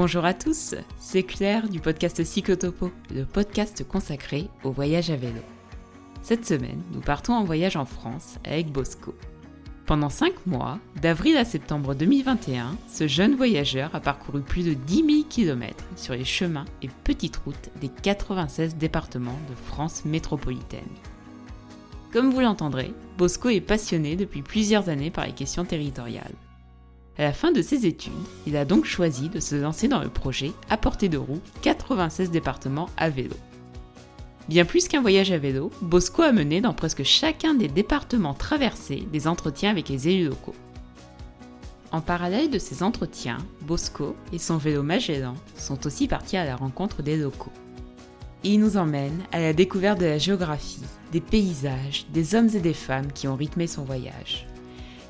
Bonjour à tous, c'est Claire du podcast Cyclotopo, le podcast consacré au voyage à vélo. Cette semaine, nous partons en voyage en France avec Bosco. Pendant 5 mois, d'avril à septembre 2021, ce jeune voyageur a parcouru plus de 10 000 km sur les chemins et petites routes des 96 départements de France métropolitaine. Comme vous l'entendrez, Bosco est passionné depuis plusieurs années par les questions territoriales. À la fin de ses études, il a donc choisi de se lancer dans le projet À portée de roue 96 départements à vélo. Bien plus qu'un voyage à vélo, Bosco a mené dans presque chacun des départements traversés des entretiens avec les élus locaux. En parallèle de ces entretiens, Bosco et son vélo Magellan sont aussi partis à la rencontre des locaux. Il nous emmène à la découverte de la géographie, des paysages, des hommes et des femmes qui ont rythmé son voyage.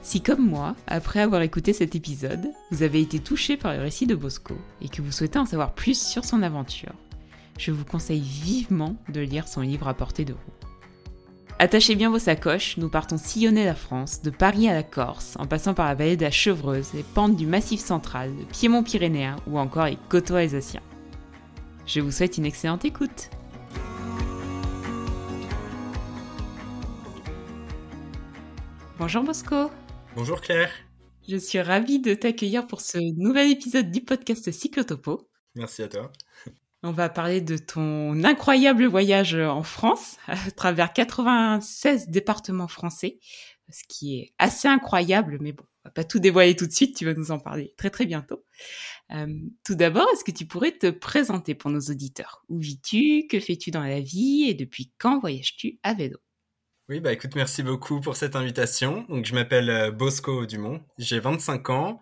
Si comme moi, après avoir écouté cet épisode, vous avez été touché par le récit de Bosco et que vous souhaitez en savoir plus sur son aventure, je vous conseille vivement de lire son livre à portée de roue. Attachez bien vos sacoches, nous partons sillonner la France, de Paris à la Corse, en passant par la vallée de la Chevreuse, les pentes du Massif central, le Piémont pyrénéen ou encore les coteaux alsaciens. Je vous souhaite une excellente écoute. Bonjour Bosco. Bonjour Claire. Je suis ravie de t'accueillir pour ce nouvel épisode du podcast Cyclotopo. Merci à toi. On va parler de ton incroyable voyage en France à travers 96 départements français, ce qui est assez incroyable, mais bon, on va pas tout dévoiler tout de suite, tu vas nous en parler très très bientôt. Euh, tout d'abord, est-ce que tu pourrais te présenter pour nos auditeurs? Où vis-tu? Que fais-tu dans la vie? Et depuis quand voyages-tu à vélo? Oui, bah écoute, merci beaucoup pour cette invitation. Je m'appelle euh, Bosco Dumont, j'ai 25 ans.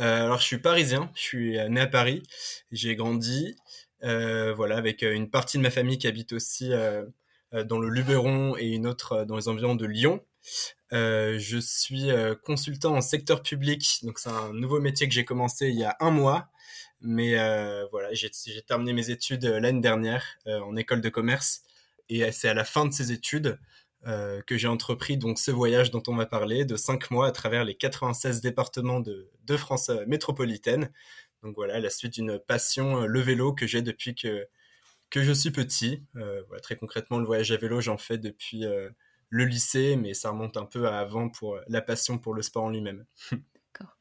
Euh, alors, je suis parisien, je suis euh, né à Paris, j'ai grandi, voilà, avec une partie de ma famille qui habite aussi dans le Luberon et une autre dans les environs de Lyon. je suis consultant en secteur public, donc c'est un nouveau métier que j'ai commencé il y a un mois. Mais voilà, j'ai terminé mes études l'année dernière en école de commerce. Et c'est à la fin de ces études euh, que j'ai entrepris donc ce voyage dont on m'a parlé de cinq mois à travers les 96 départements de, France euh, métropolitaine. Donc voilà, la suite d'une passion, euh, le vélo que j'ai depuis que, que je suis petit. Voilà, très concrètement, le voyage à vélo, j'en fais depuis le lycée, mais ça remonte un peu à avant pour la passion pour le sport en lui-même. D'accord.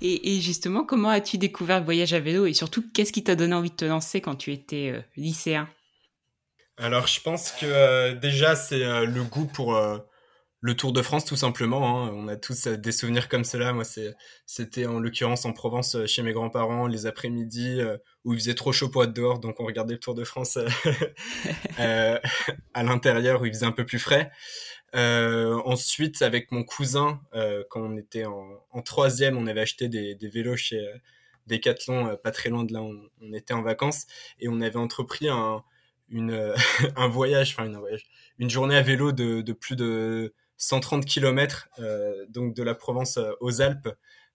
Et, et, justement, comment as-tu découvert le voyage à vélo et surtout, qu'est-ce qui t'a donné envie de te lancer quand tu étais lycéen? Alors, je pense que euh, déjà, c'est euh, le goût pour euh, le Tour de France, tout simplement. Hein. On a tous des souvenirs comme cela. Moi, c'était en l'occurrence en Provence, chez mes grands-parents, les après-midi, où il faisait trop chaud pour être dehors. Donc, on regardait le Tour de France à l'intérieur, où il faisait un peu plus frais. ensuite, avec mon cousin, quand on était en, en, troisième, on avait acheté des, des vélos chez Decathlon, pas très loin de là où on était en vacances. Et on avait entrepris un une, un voyage, enfin une, voyage, une journée à vélo de, de plus de 130 km, euh, donc de la Provence euh, aux Alpes,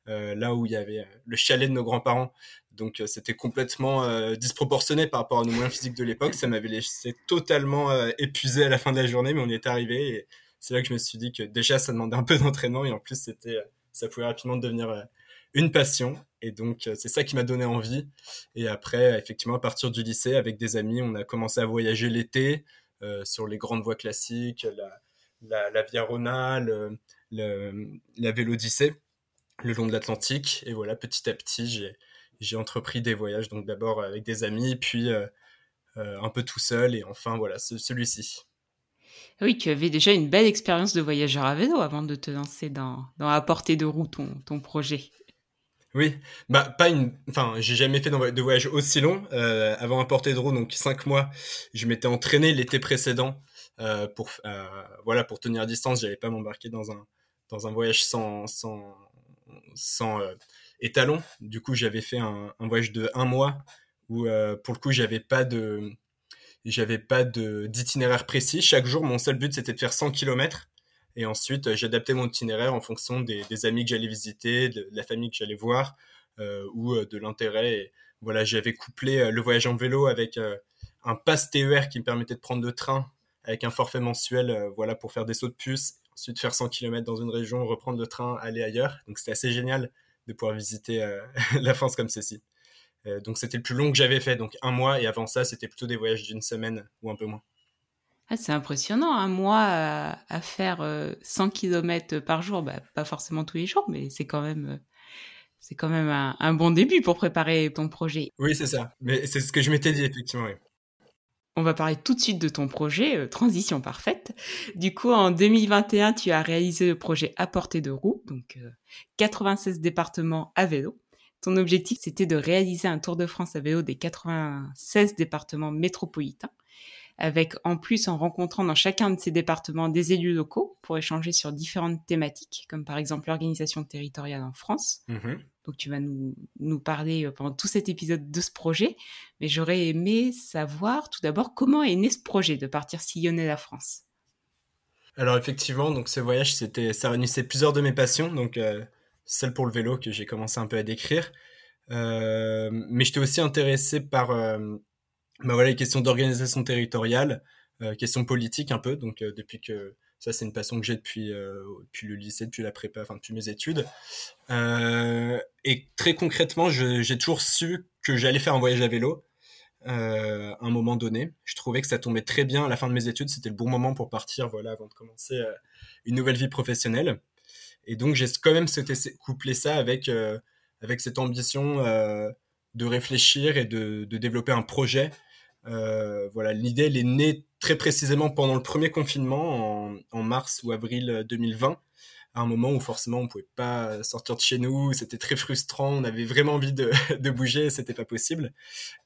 euh, là où il y avait le chalet de nos grands-parents. Donc euh, c'était complètement euh, disproportionné par rapport à nos moyens physiques de l'époque. Ça m'avait laissé totalement euh, épuisé à la fin de la journée, mais on y est arrivé. Et c'est là que je me suis dit que déjà ça demandait un peu d'entraînement et en plus c'était, ça pouvait rapidement devenir une passion. Et donc, euh, c'est ça qui m'a donné envie. Et après, effectivement, à partir du lycée, avec des amis, on a commencé à voyager l'été euh, sur les grandes voies classiques, la, la, la Via Rona, le, le, la Vélodyssée, le long de l'Atlantique. Et voilà, petit à petit, j'ai, entrepris des voyages, donc d'abord avec des amis, puis euh, euh, un peu tout seul, et enfin, voilà, ce, celui-ci. Oui, tu avais déjà une belle expérience de voyageur à vélo avant de te lancer dans, dans la portée de roue ton, ton projet. Oui, bah pas une, enfin j'ai jamais fait de voyage aussi long. Euh, avant un portée de roue, donc cinq mois, je m'étais entraîné l'été précédent euh, pour, euh, voilà, pour tenir distance. J'allais pas m'embarquer dans un dans un voyage sans sans sans étalon. Du coup, j'avais fait un, voyage de un mois où pour le coup j'avais pas de j'avais pas de d'itinéraire précis. Chaque jour, mon seul but c'était de faire 100 km et ensuite, euh, j'adaptais mon itinéraire en fonction des, amis que j'allais visiter, de, la famille que j'allais voir euh, ou euh, de l'intérêt. Voilà, j'avais couplé le voyage en vélo avec un pass TER qui me permettait de prendre le train avec un forfait mensuel, voilà, pour faire des sauts de puce, ensuite faire 100 km dans une région, reprendre le train, aller ailleurs. Donc c'était assez génial de pouvoir visiter la France comme ceci. donc c'était le plus long que j'avais fait, donc un mois, et avant ça, c'était plutôt des voyages d'une semaine ou un peu moins. Ah, c'est impressionnant, un mois à, faire 100 km par jour, bah, pas forcément tous les jours, mais c'est quand même c'est quand même un, bon début pour préparer ton projet. Oui, c'est ça. Mais c'est ce que je m'étais dit, effectivement. On va parler tout de suite de ton projet, euh, transition parfaite. Du coup, en 2021, tu as réalisé le projet à portée de roue, donc 96 euh, départements à vélo. Ton objectif, c'était de réaliser un Tour de France à vélo des 96 départements métropolitains avec en plus en rencontrant dans chacun de ces départements des élus locaux pour échanger sur différentes thématiques, comme par exemple l'organisation territoriale en France. Mm-hmm. Donc tu vas nous, nous parler euh, pendant tout cet épisode de ce projet, mais j'aurais aimé savoir tout d'abord comment est né ce projet de partir sillonner la France? Alors effectivement, donc ce voyage, c'était, ça réunissait plusieurs de mes passions, donc euh, celle pour le vélo que j'ai commencé un peu à décrire, euh, mais j'étais aussi intéressé par bah voilà, les questions d'organisation territoriale, euh, questions politiques un peu. Donc euh, depuis que ça c'est une passion que j'ai depuis, euh, depuis le lycée, depuis la prépa, enfin depuis mes études. Et très concrètement, j'ai toujours su que j'allais faire un voyage à vélo. À un moment donné, je trouvais que ça tombait très bien à la fin de mes études. C'était le bon moment pour partir, voilà, avant de commencer une nouvelle vie professionnelle. Et donc j'ai quand même souhaité coupler ça avec avec cette ambition de réfléchir et de, de développer un projet euh, voilà, l'idée elle est née très précisément pendant le premier confinement en, mars ou avril 2020 à un moment où forcément on pouvait pas sortir de chez nous, c'était très frustrant, on avait vraiment envie de, de bouger, c'était pas possible.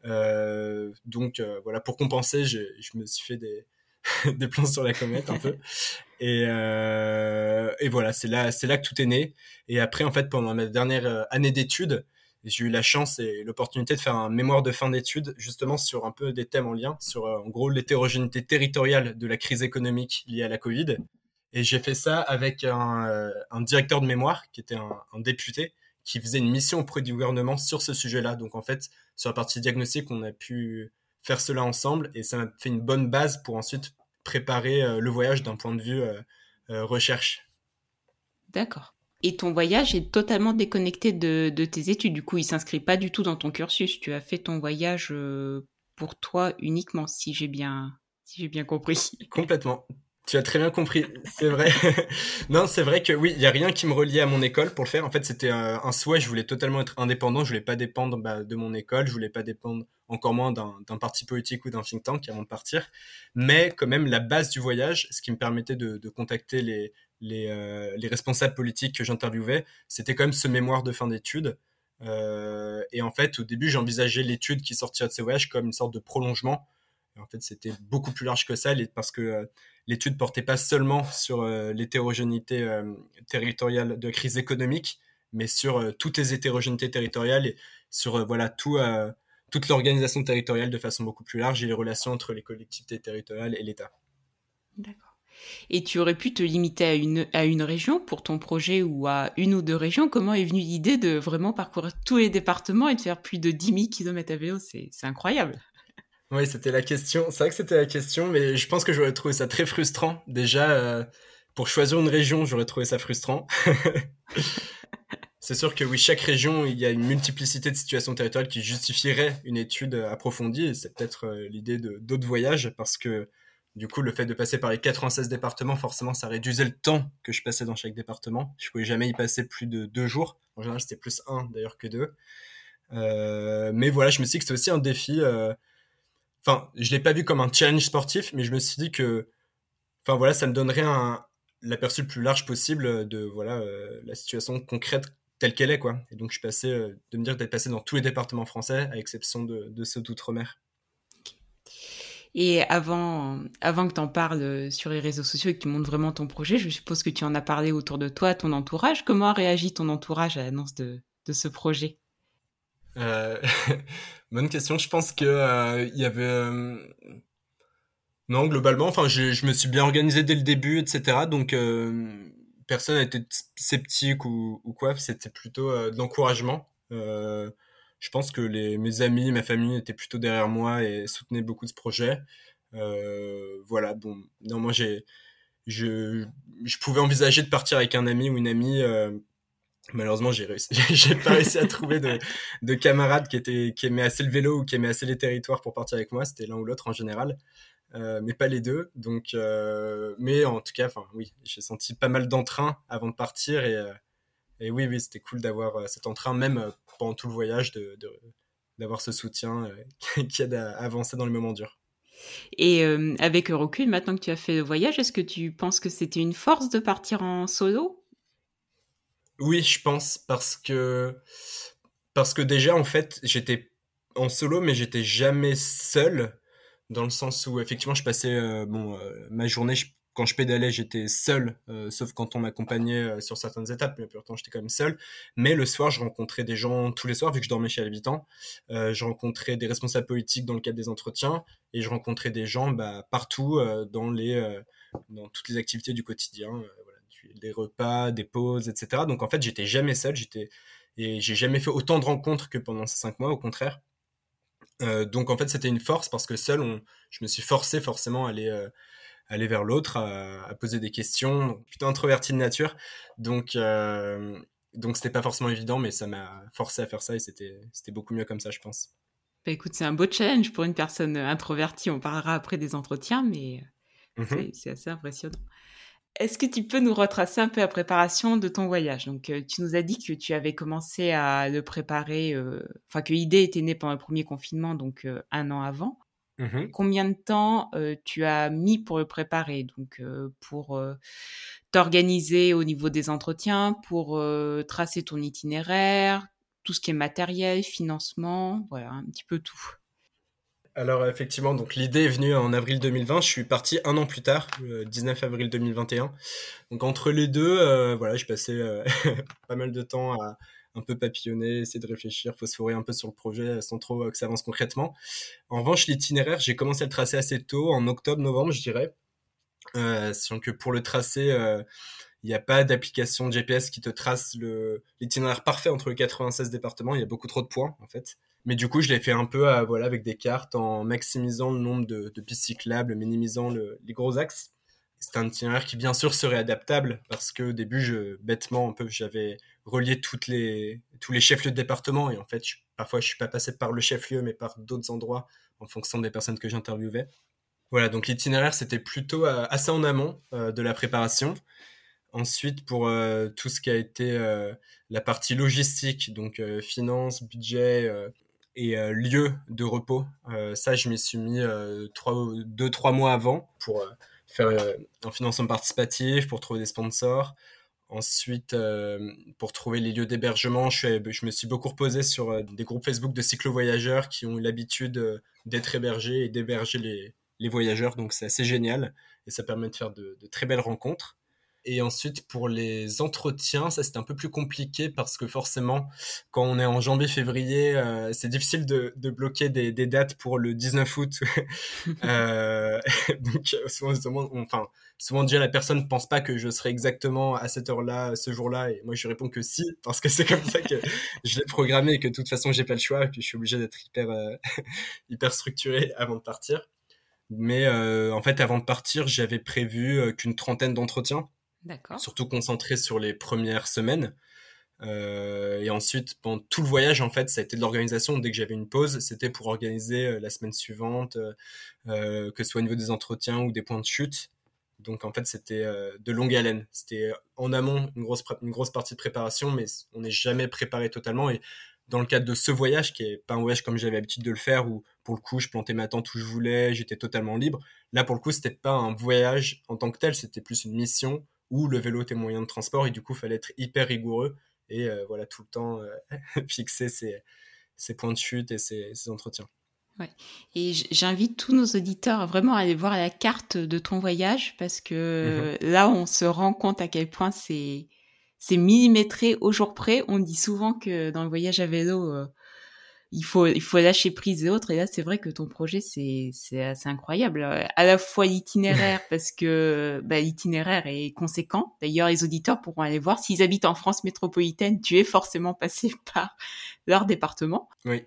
Euh, donc euh, voilà, pour compenser, je, je, me suis fait des, des plans sur la comète un peu. Et, euh, et voilà, c'est là, c'est là que tout est né. Et après, en fait, pendant ma dernière année d'études, j'ai eu la chance et l'opportunité de faire un mémoire de fin d'études justement sur un peu des thèmes en lien, sur euh, en gros l'hétérogénéité territoriale de la crise économique liée à la Covid. Et j'ai fait ça avec un, euh, directeur de mémoire qui était un, un, député qui faisait une mission auprès du gouvernement sur ce sujet-là. Donc en fait, sur la partie diagnostic, on a pu faire cela ensemble et ça m'a fait une bonne base pour ensuite préparer euh, le voyage d'un point de vue recherche. D'accord. Et ton voyage est totalement déconnecté de, tes études. Du coup, il s'inscrit pas du tout dans ton cursus. Tu as fait ton voyage euh, pour toi uniquement, si j'ai bien, si j'ai bien compris. Complètement. Tu as très bien compris, c'est vrai. non, c'est vrai que oui, il y a rien qui me reliait à mon école pour le faire. En fait, c'était un, souhait. Je voulais totalement être indépendant. Je voulais pas dépendre bah, de mon école. Je voulais pas dépendre encore moins d'un parti politique ou d'un think tank avant de partir. Mais quand même, la base du voyage, ce qui me permettait de, de contacter les, les, euh, les responsables politiques que j'interviewais, c'était quand même ce mémoire de fin d'études. Euh, et en fait, au début, j'envisageais l'étude qui sortirait de ces voyages comme une sorte de prolongement. En fait, c'était beaucoup plus large que ça, parce que euh, l'étude portait pas seulement sur euh, l'hétérogénéité euh, territoriale de crise économique, mais sur toutes les hétérogénéités territoriales et sur voilà tout, toute l'organisation territoriale de façon beaucoup plus large et les relations entre les collectivités territoriales et l'État. D'accord. Et tu aurais pu te limiter à une, à une région pour ton projet ou à une ou deux régions. Comment est venue l'idée de vraiment parcourir tous les départements et de faire plus de 10 000 km à vélo? C'est incroyable. Oui, c'était la question. C'est vrai que c'était la question, mais je pense que j'aurais trouvé ça très frustrant. Déjà, euh, pour choisir une région, j'aurais trouvé ça frustrant. c'est sûr que oui, chaque région, il y a une multiplicité de situations territoriales qui justifieraient une étude approfondie. C'est peut-être euh, l'idée d'autres voyages, parce que du coup, le fait de passer par les 96 départements, forcément, ça réduisait le temps que je passais dans chaque département. Je pouvais jamais y passer plus de deux jours. En général, c'était plus un d'ailleurs que deux. Euh, mais voilà, je me suis dit que c'était aussi un défi. Euh... Enfin, je l'ai pas vu comme un challenge sportif, mais je me suis dit que, enfin voilà, ça me donnerait un l'aperçu le plus large possible de voilà euh, la situation concrète telle qu'elle est. Et donc je suis passé de me dire d'être passé dans tous les départements français, à exception de, de ceux d'outre-mer. Et avant, avant que tu en parles sur les réseaux sociaux et que tu montres vraiment ton projet, je suppose que tu en as parlé autour de toi, ton entourage. Comment a réagi ton entourage à l'annonce de, ce projet? Euh, Bonne question. Je pense que euh, il y avait euh, non globalement. Enfin, je, me suis bien organisé dès le début, etc. Donc euh, personne n'a été sceptique ou, ou quoi. C'était plutôt de l'encouragement je pense que les, mes amis, ma famille étaient plutôt derrière moi et soutenaient beaucoup ce projet. Euh, voilà, bon, non, moi j'ai, je, je pouvais envisager de partir avec un ami ou une amie euh, malheureusement, j'ai réussi, j'ai pas réussi à trouver de, de, camarades qui étaient, qui aimaient assez le vélo ou qui aimaient assez les territoires pour partir avec moi. C'était l'un ou l'autre en général, euh, mais pas les deux. Donc, euh, mais en tout cas, enfin, oui, j'ai senti pas mal d'entrain avant de partir et, euh, et oui, oui, c'était cool d'avoir euh, cet entrain même euh, pendant tout le voyage, de, d'avoir ce soutien qui aide à avancer dans les moments durs. Et avec recul, maintenant que tu as fait le voyage, est-ce que tu penses que c'était une force de partir en solo? Oui, je pense parce que parce que déjà en fait j'étais en solo mais j'étais jamais seul dans le sens où effectivement je passais euh, bon euh, ma journée quand je pédalais j'étais seul euh, sauf quand on m'accompagnait sur certaines étapes mais pourtant j'étais quand même seul mais le soir je rencontrais des gens tous les soirs vu que je dormais chez l'habitant je rencontrais des responsables politiques dans le cadre des entretiens et je rencontrais des gens bah, partout dans les dans toutes les activités du quotidien des repas, des pauses, etc. Donc en fait, j'étais jamais seul, j'étais et j'ai jamais fait autant de rencontres que pendant ces cinq mois, au contraire. Euh, donc en fait, c'était une force parce que seul, je me suis forcé forcément à aller, euh, aller vers l'autre, à, poser des questions. Plutôt introverti de nature, donc euh, donc c'était pas forcément évident, mais ça m'a forcé à faire ça et c'était c'était beaucoup mieux comme ça, je pense. Bah écoute, c'est un beau challenge pour une personne introvertie. On parlera après des entretiens, mais mm-hmm. c'est assez impressionnant. Est-ce que tu peux nous retracer un peu la préparation de ton voyage? Donc, euh, tu nous as dit que tu avais commencé à le préparer, euh, enfin que l'idée était née pendant le premier confinement, donc euh, un an avant. Mmh Combien de temps tu as mis pour le préparer? Donc, pour t'organiser au niveau des entretiens, pour tracer ton itinéraire, tout ce qui est matériel, financement, voilà, un petit peu tout. Alors effectivement, donc l'idée est venue en avril 2020. Je suis parti un an plus tard, le 19 avril 2021. Donc entre les deux, voilà, je passais pas mal de temps à un peu papillonner, essayer de réfléchir, phosphorer un peu sur le projet sans trop que ça avance concrètement. En revanche, l'itinéraire, j'ai commencé à le tracer assez tôt, en octobre-novembre, je dirais. Euh, que pour le tracer, euh, il n'y a pas d'application GPS qui te trace l'itinéraire parfait entre les 96 départements. Il y a beaucoup trop de points, en fait. Mais du coup, je l'ai fait un peu avec des cartes en maximisant le nombre de, pistes cyclables, minimisant le, les gros axes. C'est un itinéraire qui, bien sûr, serait adaptable parce qu'au début, je, bêtement, un peu, j'avais relié toutes les, tous les chefs-lieux de département et en fait, parfois, je suis pas passé par le chef-lieu, mais par d'autres endroits en fonction des personnes que j'interviewais. Voilà, donc l'itinéraire, c'était plutôt euh, assez en amont euh, de la préparation. Ensuite, pour euh, tout ce qui a été la partie logistique, donc finance, budget, et lieu de repos. Ça, je m'y suis mis euh, trois, deux, trois mois avant pour faire un financement participatif, pour trouver des sponsors. Ensuite, pour trouver les lieux d'hébergement, je, me suis beaucoup reposé sur des groupes Facebook de cyclo-voyageurs qui ont l'habitude d'être hébergés et d'héberger les, voyageurs. Donc, c'est assez génial et ça permet de faire de très belles rencontres. Et ensuite, pour les entretiens, ça c'est un peu plus compliqué parce que forcément, quand on est en janvier-février, euh, c'est difficile de, de bloquer des, des, dates pour le 19 août. euh, donc souvent, souvent, enfin, souvent déjà la personne ne pense pas que je serai exactement à cette heure-là, ce jour-là, et moi je réponds que si, parce que c'est comme ça que je l'ai programmé et que de toute façon j'ai pas le choix, et puis je suis obligé d'être hyper, euh, hyper structuré avant de partir. Mais en fait, avant de partir, j'avais prévu qu'une trentaine d'entretiens Surtout concentré sur les premières semaines. Euh, et ensuite, pendant tout le voyage, en fait, ça a été de l'organisation. Dès que j'avais une pause, c'était pour organiser euh, la semaine suivante, euh, que ce soit au niveau des entretiens ou des points de chute. Donc, en fait, c'était de longue haleine. C'était en amont une grosse, une grosse partie de préparation, mais on n'est jamais préparé totalement. Et dans le cadre de ce voyage, qui est pas un voyage comme j'avais l'habitude de le faire, où pour le coup, je plantais ma tente où je voulais, j'étais totalement libre. Là, pour le coup, c'était pas un voyage en tant que tel, c'était plus une mission où le vélo était moyen de transport et du coup, il fallait être hyper rigoureux et euh, voilà, tout le temps euh, fixer ses, points de chute et ses, entretiens. Ouais. Et j'invite tous nos auditeurs vraiment à aller voir la carte de ton voyage parce que mm-hmm. là, on se rend compte à quel point c'est c'est millimétré au jour près. On dit souvent que dans le voyage à vélo, euh, il faut il faut lâcher prise et autres. Et là c'est vrai que ton projet c'est c'est assez incroyable. À la fois l'itinéraire parce que bah, l'itinéraire est conséquent. D'ailleurs les auditeurs pourront aller voir. S'ils habitent en France métropolitaine tu es forcément passé par leur département. Oui.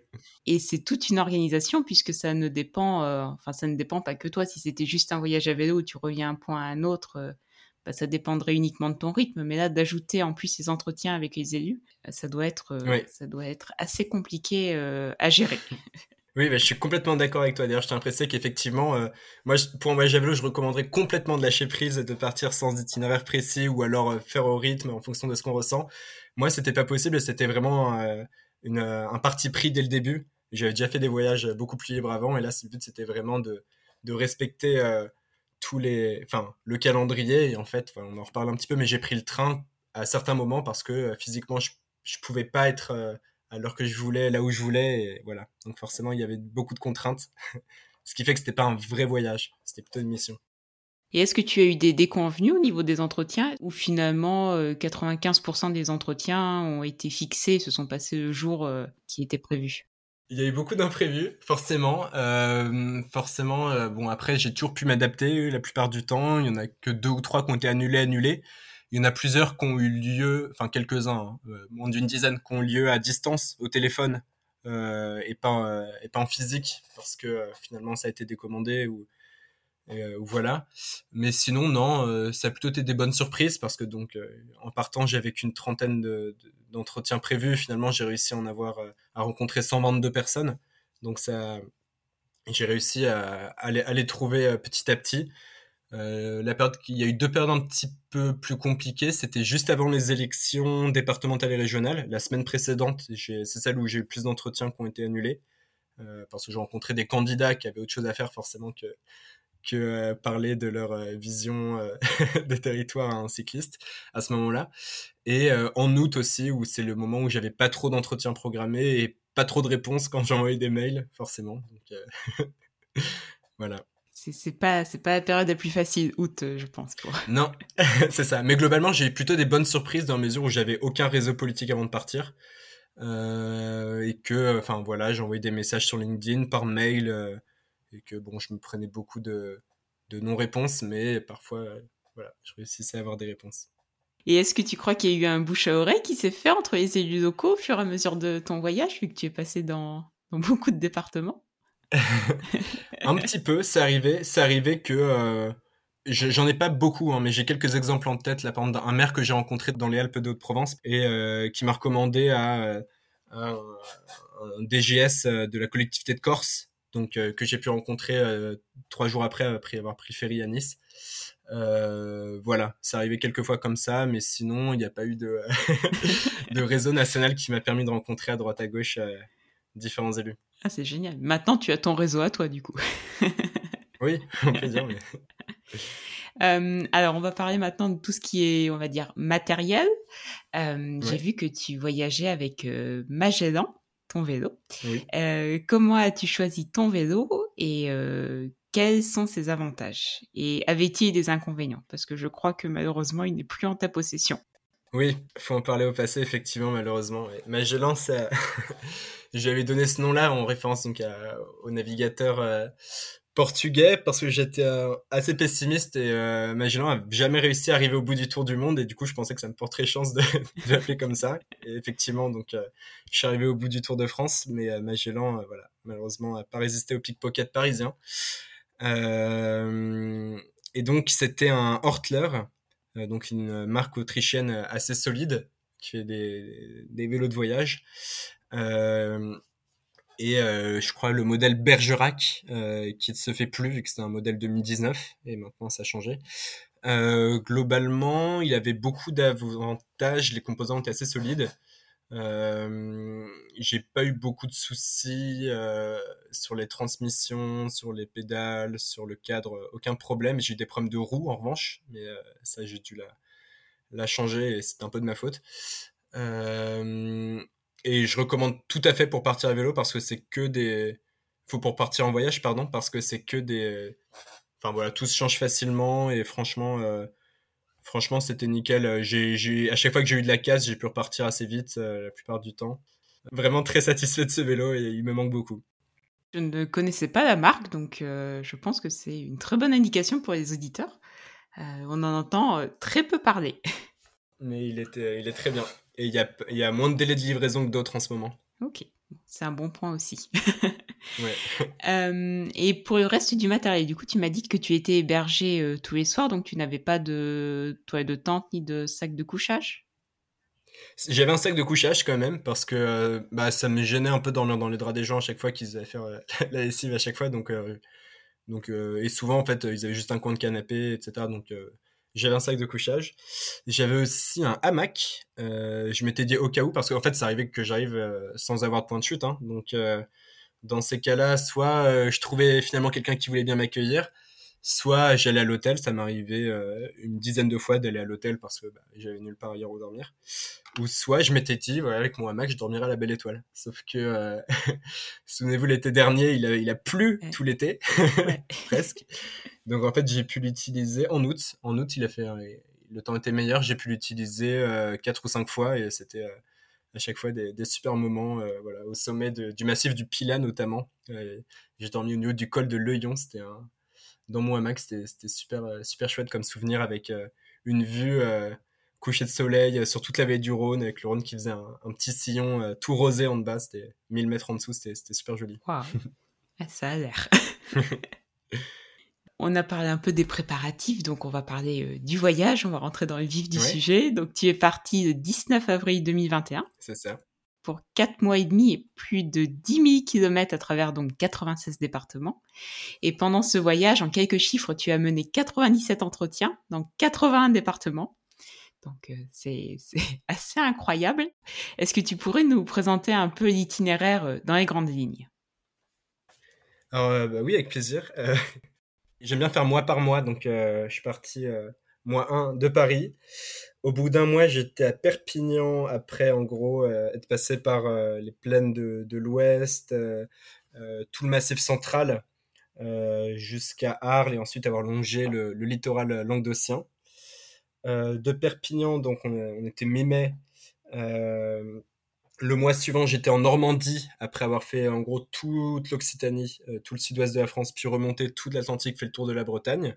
Et c'est toute une organisation puisque ça ne dépend euh, enfin ça ne dépend pas que toi. Si c'était juste un voyage à vélo où tu reviens un point à un autre euh, bah, ça dépendrait uniquement de ton rythme. Mais là, d'ajouter en plus ces entretiens avec les élus, bah, ça doit être, ça doit être assez compliqué à gérer. Oui, bah, je suis complètement d'accord avec toi. D'ailleurs, je t'impressais qu'effectivement, euh, moi, pour un voyage à vélo, je recommanderais complètement de lâcher prise et de partir sans itinéraire précis ou alors euh, faire au rythme en fonction de ce qu'on ressent. Moi, c'était pas possible. C'était vraiment euh, une, un parti pris dès le début. J'avais déjà fait des voyages beaucoup plus libres avant, et là, le but, c'était vraiment de, de respecter tous les, enfin, le calendrier. Et en fait, on en reparle un petit peu, mais j'ai pris le train à certains moments parce que physiquement, je, je pouvais pas être à l'heure que je voulais, là où je voulais. Et voilà. Donc forcément, il y avait beaucoup de contraintes. Ce qui fait que c'était pas un vrai voyage, c'était plutôt une mission. Et est-ce que tu as eu des déconvenus au niveau des entretiens ou finalement 95% euh, des entretiens ont été fixés, se sont passés le jour euh, qui était prévu? Il y a eu beaucoup d'imprévus, forcément. Euh, forcément, bon après j'ai toujours pu m'adapter la plupart du temps. Il y en a que deux ou trois qui ont été annulés, annulés. Il y en a plusieurs qui ont eu lieu, enfin quelques-uns, hein, euh, moins d'une dizaine, qui ont lieu à distance, au téléphone, euh, et, pas, euh, et pas en physique, parce que finalement ça a été décommandé ou, voilà. Mais sinon, non, ça a plutôt été des bonnes surprises, parce que donc en partant, j'avais qu'une trentaine d'entretiens prévus. Finalement, j'ai réussi à en avoir, à rencontrer 122 personnes. Donc ça, j'ai réussi à, les, trouver petit à petit. Euh, la période, il y a eu deux périodes un petit peu plus compliquées. C'était juste avant les élections départementales et régionales. La semaine précédente, c'est celle où j'ai eu plus d'entretiens qui ont été annulés. Euh, parce que j'ai rencontré des candidats qui avaient autre chose à faire forcément que, que euh, parler de leur vision des territoires à un cycliste à ce moment-là. Et en août aussi, où c'est le moment où j'avais pas trop d'entretiens programmés et pas trop de réponses quand j'envoyais des mails, forcément. Donc, voilà c'est pas pas la période la plus facile août euh, je pense pour non c'est ça mais globalement j'ai eu plutôt des bonnes surprises dans la mesure où j'avais aucun réseau politique avant de partir euh, et que enfin voilà j'envoyais des messages sur LinkedIn par mail euh, et que bon je me prenais beaucoup de, de non réponses mais parfois voilà je réussissais à avoir des réponses. Et est-ce que tu crois qu'il y a eu un bouche à oreille qui s'est fait entre les élus locaux au fur et à mesure de ton voyage vu que tu es passé dans, dans beaucoup de départements? Un petit peu, c'est arrivé, c'est arrivé que euh, j'en ai pas beaucoup, hein, mais j'ai quelques exemples en tête. Là, par exemple, un maire que j'ai rencontré dans les Alpes de Haute-Provence et euh, qui m'a recommandé à, un, DGS euh, de la collectivité de Corse, donc que j'ai pu rencontrer trois jours après, après avoir pris le ferry à Nice. voilà, c'est arrivé quelques fois comme ça, mais sinon, il n'y a pas eu de, de réseau national qui m'a permis de rencontrer à droite à gauche différents élus. Ah, c'est génial. Maintenant, tu as ton réseau à toi, du coup. oui, on peut dire. Euh, alors, on va parler maintenant de tout ce qui est, on va dire, matériel. Euh, j'ai vu que tu voyageais avec euh, Magellan, ton vélo. comment as-tu choisi ton vélo et quels sont ses avantages? Et avait-il des inconvénients? Parce que je crois que malheureusement, il n'est plus en ta possession. Oui, faut en parler au passé, effectivement, malheureusement. Magellan, ça... j'avais donné ce nom-là en référence donc au navigateur euh, portugais parce que j'étais euh, assez pessimiste et euh, Magellan a jamais réussi à arriver au bout du tour du monde et du coup je pensais que ça me porterait chance de, l'appeler comme ça. Et effectivement, donc je suis arrivé au bout du Tour de France, mais Magellan, voilà, malheureusement, a pas résisté au pickpocket parisien. et donc c'était un Hortler euh, donc une marque autrichienne assez solide qui fait des, vélos de voyage. Euh, et euh, je crois le modèle Bergerac euh, qui ne se fait plus vu que c'était un modèle 2019 et maintenant ça a changé. Euh, globalement, il avait beaucoup d'avantages, les composants étaient assez solides. J'ai pas eu beaucoup de soucis sur les transmissions, sur les pédales, sur le cadre, aucun problème. J'ai eu des problèmes de roue en revanche, mais ça j'ai dû la, changer et c'est un peu de ma faute. Et je recommande tout à fait pour partir à vélo parce que c'est que des, faut pour partir en voyage pardon parce que c'est que des, enfin voilà tout se change facilement et franchement franchement, c'était nickel. Euh, j'ai, à chaque fois que j'ai eu de la casse, j'ai pu repartir assez vite euh, la plupart du temps. Vraiment très satisfait de ce vélo et il me manque beaucoup. Je ne connaissais pas la marque, donc euh, je pense que c'est une très bonne indication pour les auditeurs. on en entend très peu parler. Mais il, était, il est très bien. Et il y y a moins de délai de livraison que d'autres en ce moment. Ok, c'est un bon point aussi. euh, et pour le reste du matériel, du coup, tu m'as dit que tu étais hébergé euh, tous les soirs, donc tu n'avais pas de toile de tente ni de sac de couchage? J'avais un sac de couchage quand même, parce que bah, ça me gênait un peu dans, dans les draps des gens à chaque fois qu'ils allaient faire la lessive à chaque fois. Donc, donc, et souvent, en fait, ils avaient juste un coin de canapé, etc. Donc, j'avais un sac de couchage. J'avais aussi un hamac. Euh, je m'étais dit au cas où, parce qu'en fait, ça arrivait que j'arrive euh, sans avoir de point de chute. Hein. Donc, euh, dans ces cas-là, soit je trouvais finalement quelqu'un qui voulait bien m'accueillir, soit j'allais à l'hôtel. Ça m'arrivait une dizaine de fois d'aller à l'hôtel parce que bah, j'avais nulle part ailleurs où dormir. Ou soit je m'étais dit, voilà, avec mon hamac, je dormirais à la belle étoile. Sauf que, souvenez-vous, l'été dernier, il a, il a plu tout l'été, presque. Donc en fait, j'ai pu l'utiliser en août. En août, il a fait le temps était meilleur. J'ai pu l'utiliser euh, quatre ou cinq fois et c'était euh, à chaque fois des, super moments. Euh, voilà, au sommet du massif du Pila notamment. j'ai dormi au niveau du col de Leuillon. C'était dans mon hamac. C'était super super chouette comme souvenir avec une vue coucher de soleil sur toute la vallée du Rhône avec le Rhône qui faisait un, petit sillon tout rosé en bas. C'était 1000 mètres en dessous. C'était super joli. Wow. Ça a l'air. On a parlé un peu des préparatifs, donc on va parler euh, du voyage, on va rentrer dans le vif du sujet. Donc tu es parti le 19 avril 2021. C'est ça. Pour 4 mois et demi et plus de 10 000 km à travers donc 96 départements. Et pendant ce voyage, en quelques chiffres, tu as mené 97 entretiens dans 81 départements. Donc euh, c'est assez incroyable. Est-ce que tu pourrais nous présenter un peu l'itinéraire euh, dans les grandes lignes? Alors bah oui, avec plaisir. J'aime bien faire mois par mois, donc euh, je suis parti euh, mois 1 de Paris. Au bout d'un mois, j'étais à Perpignan, après en gros euh, être passé par les plaines de, de l'Ouest, tout le massif central jusqu'à Arles et ensuite avoir longé le, littoral languedocien. de Perpignan, donc on, on était mi-mai, le mois suivant, j'étais en Normandie après avoir fait en gros toute l'Occitanie, euh, tout le sud-ouest de la France, puis remonté toute l'Atlantique, fait le tour de la Bretagne.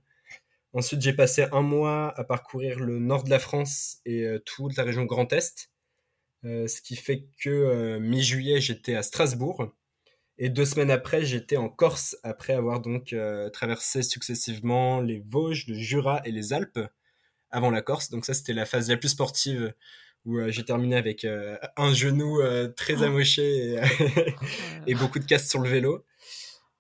Ensuite, j'ai passé un mois à parcourir le nord de la France et euh, toute la région Grand Est, euh, ce qui fait que mi-juillet, j'étais à Strasbourg. Et deux semaines après, j'étais en Corse après avoir donc traversé successivement les Vosges, le Jura et les Alpes avant la Corse. Donc ça, c'était la phase la plus sportive où euh, j'ai terminé avec euh, un genou euh, très oh. amoché et, beaucoup de casse sur le vélo.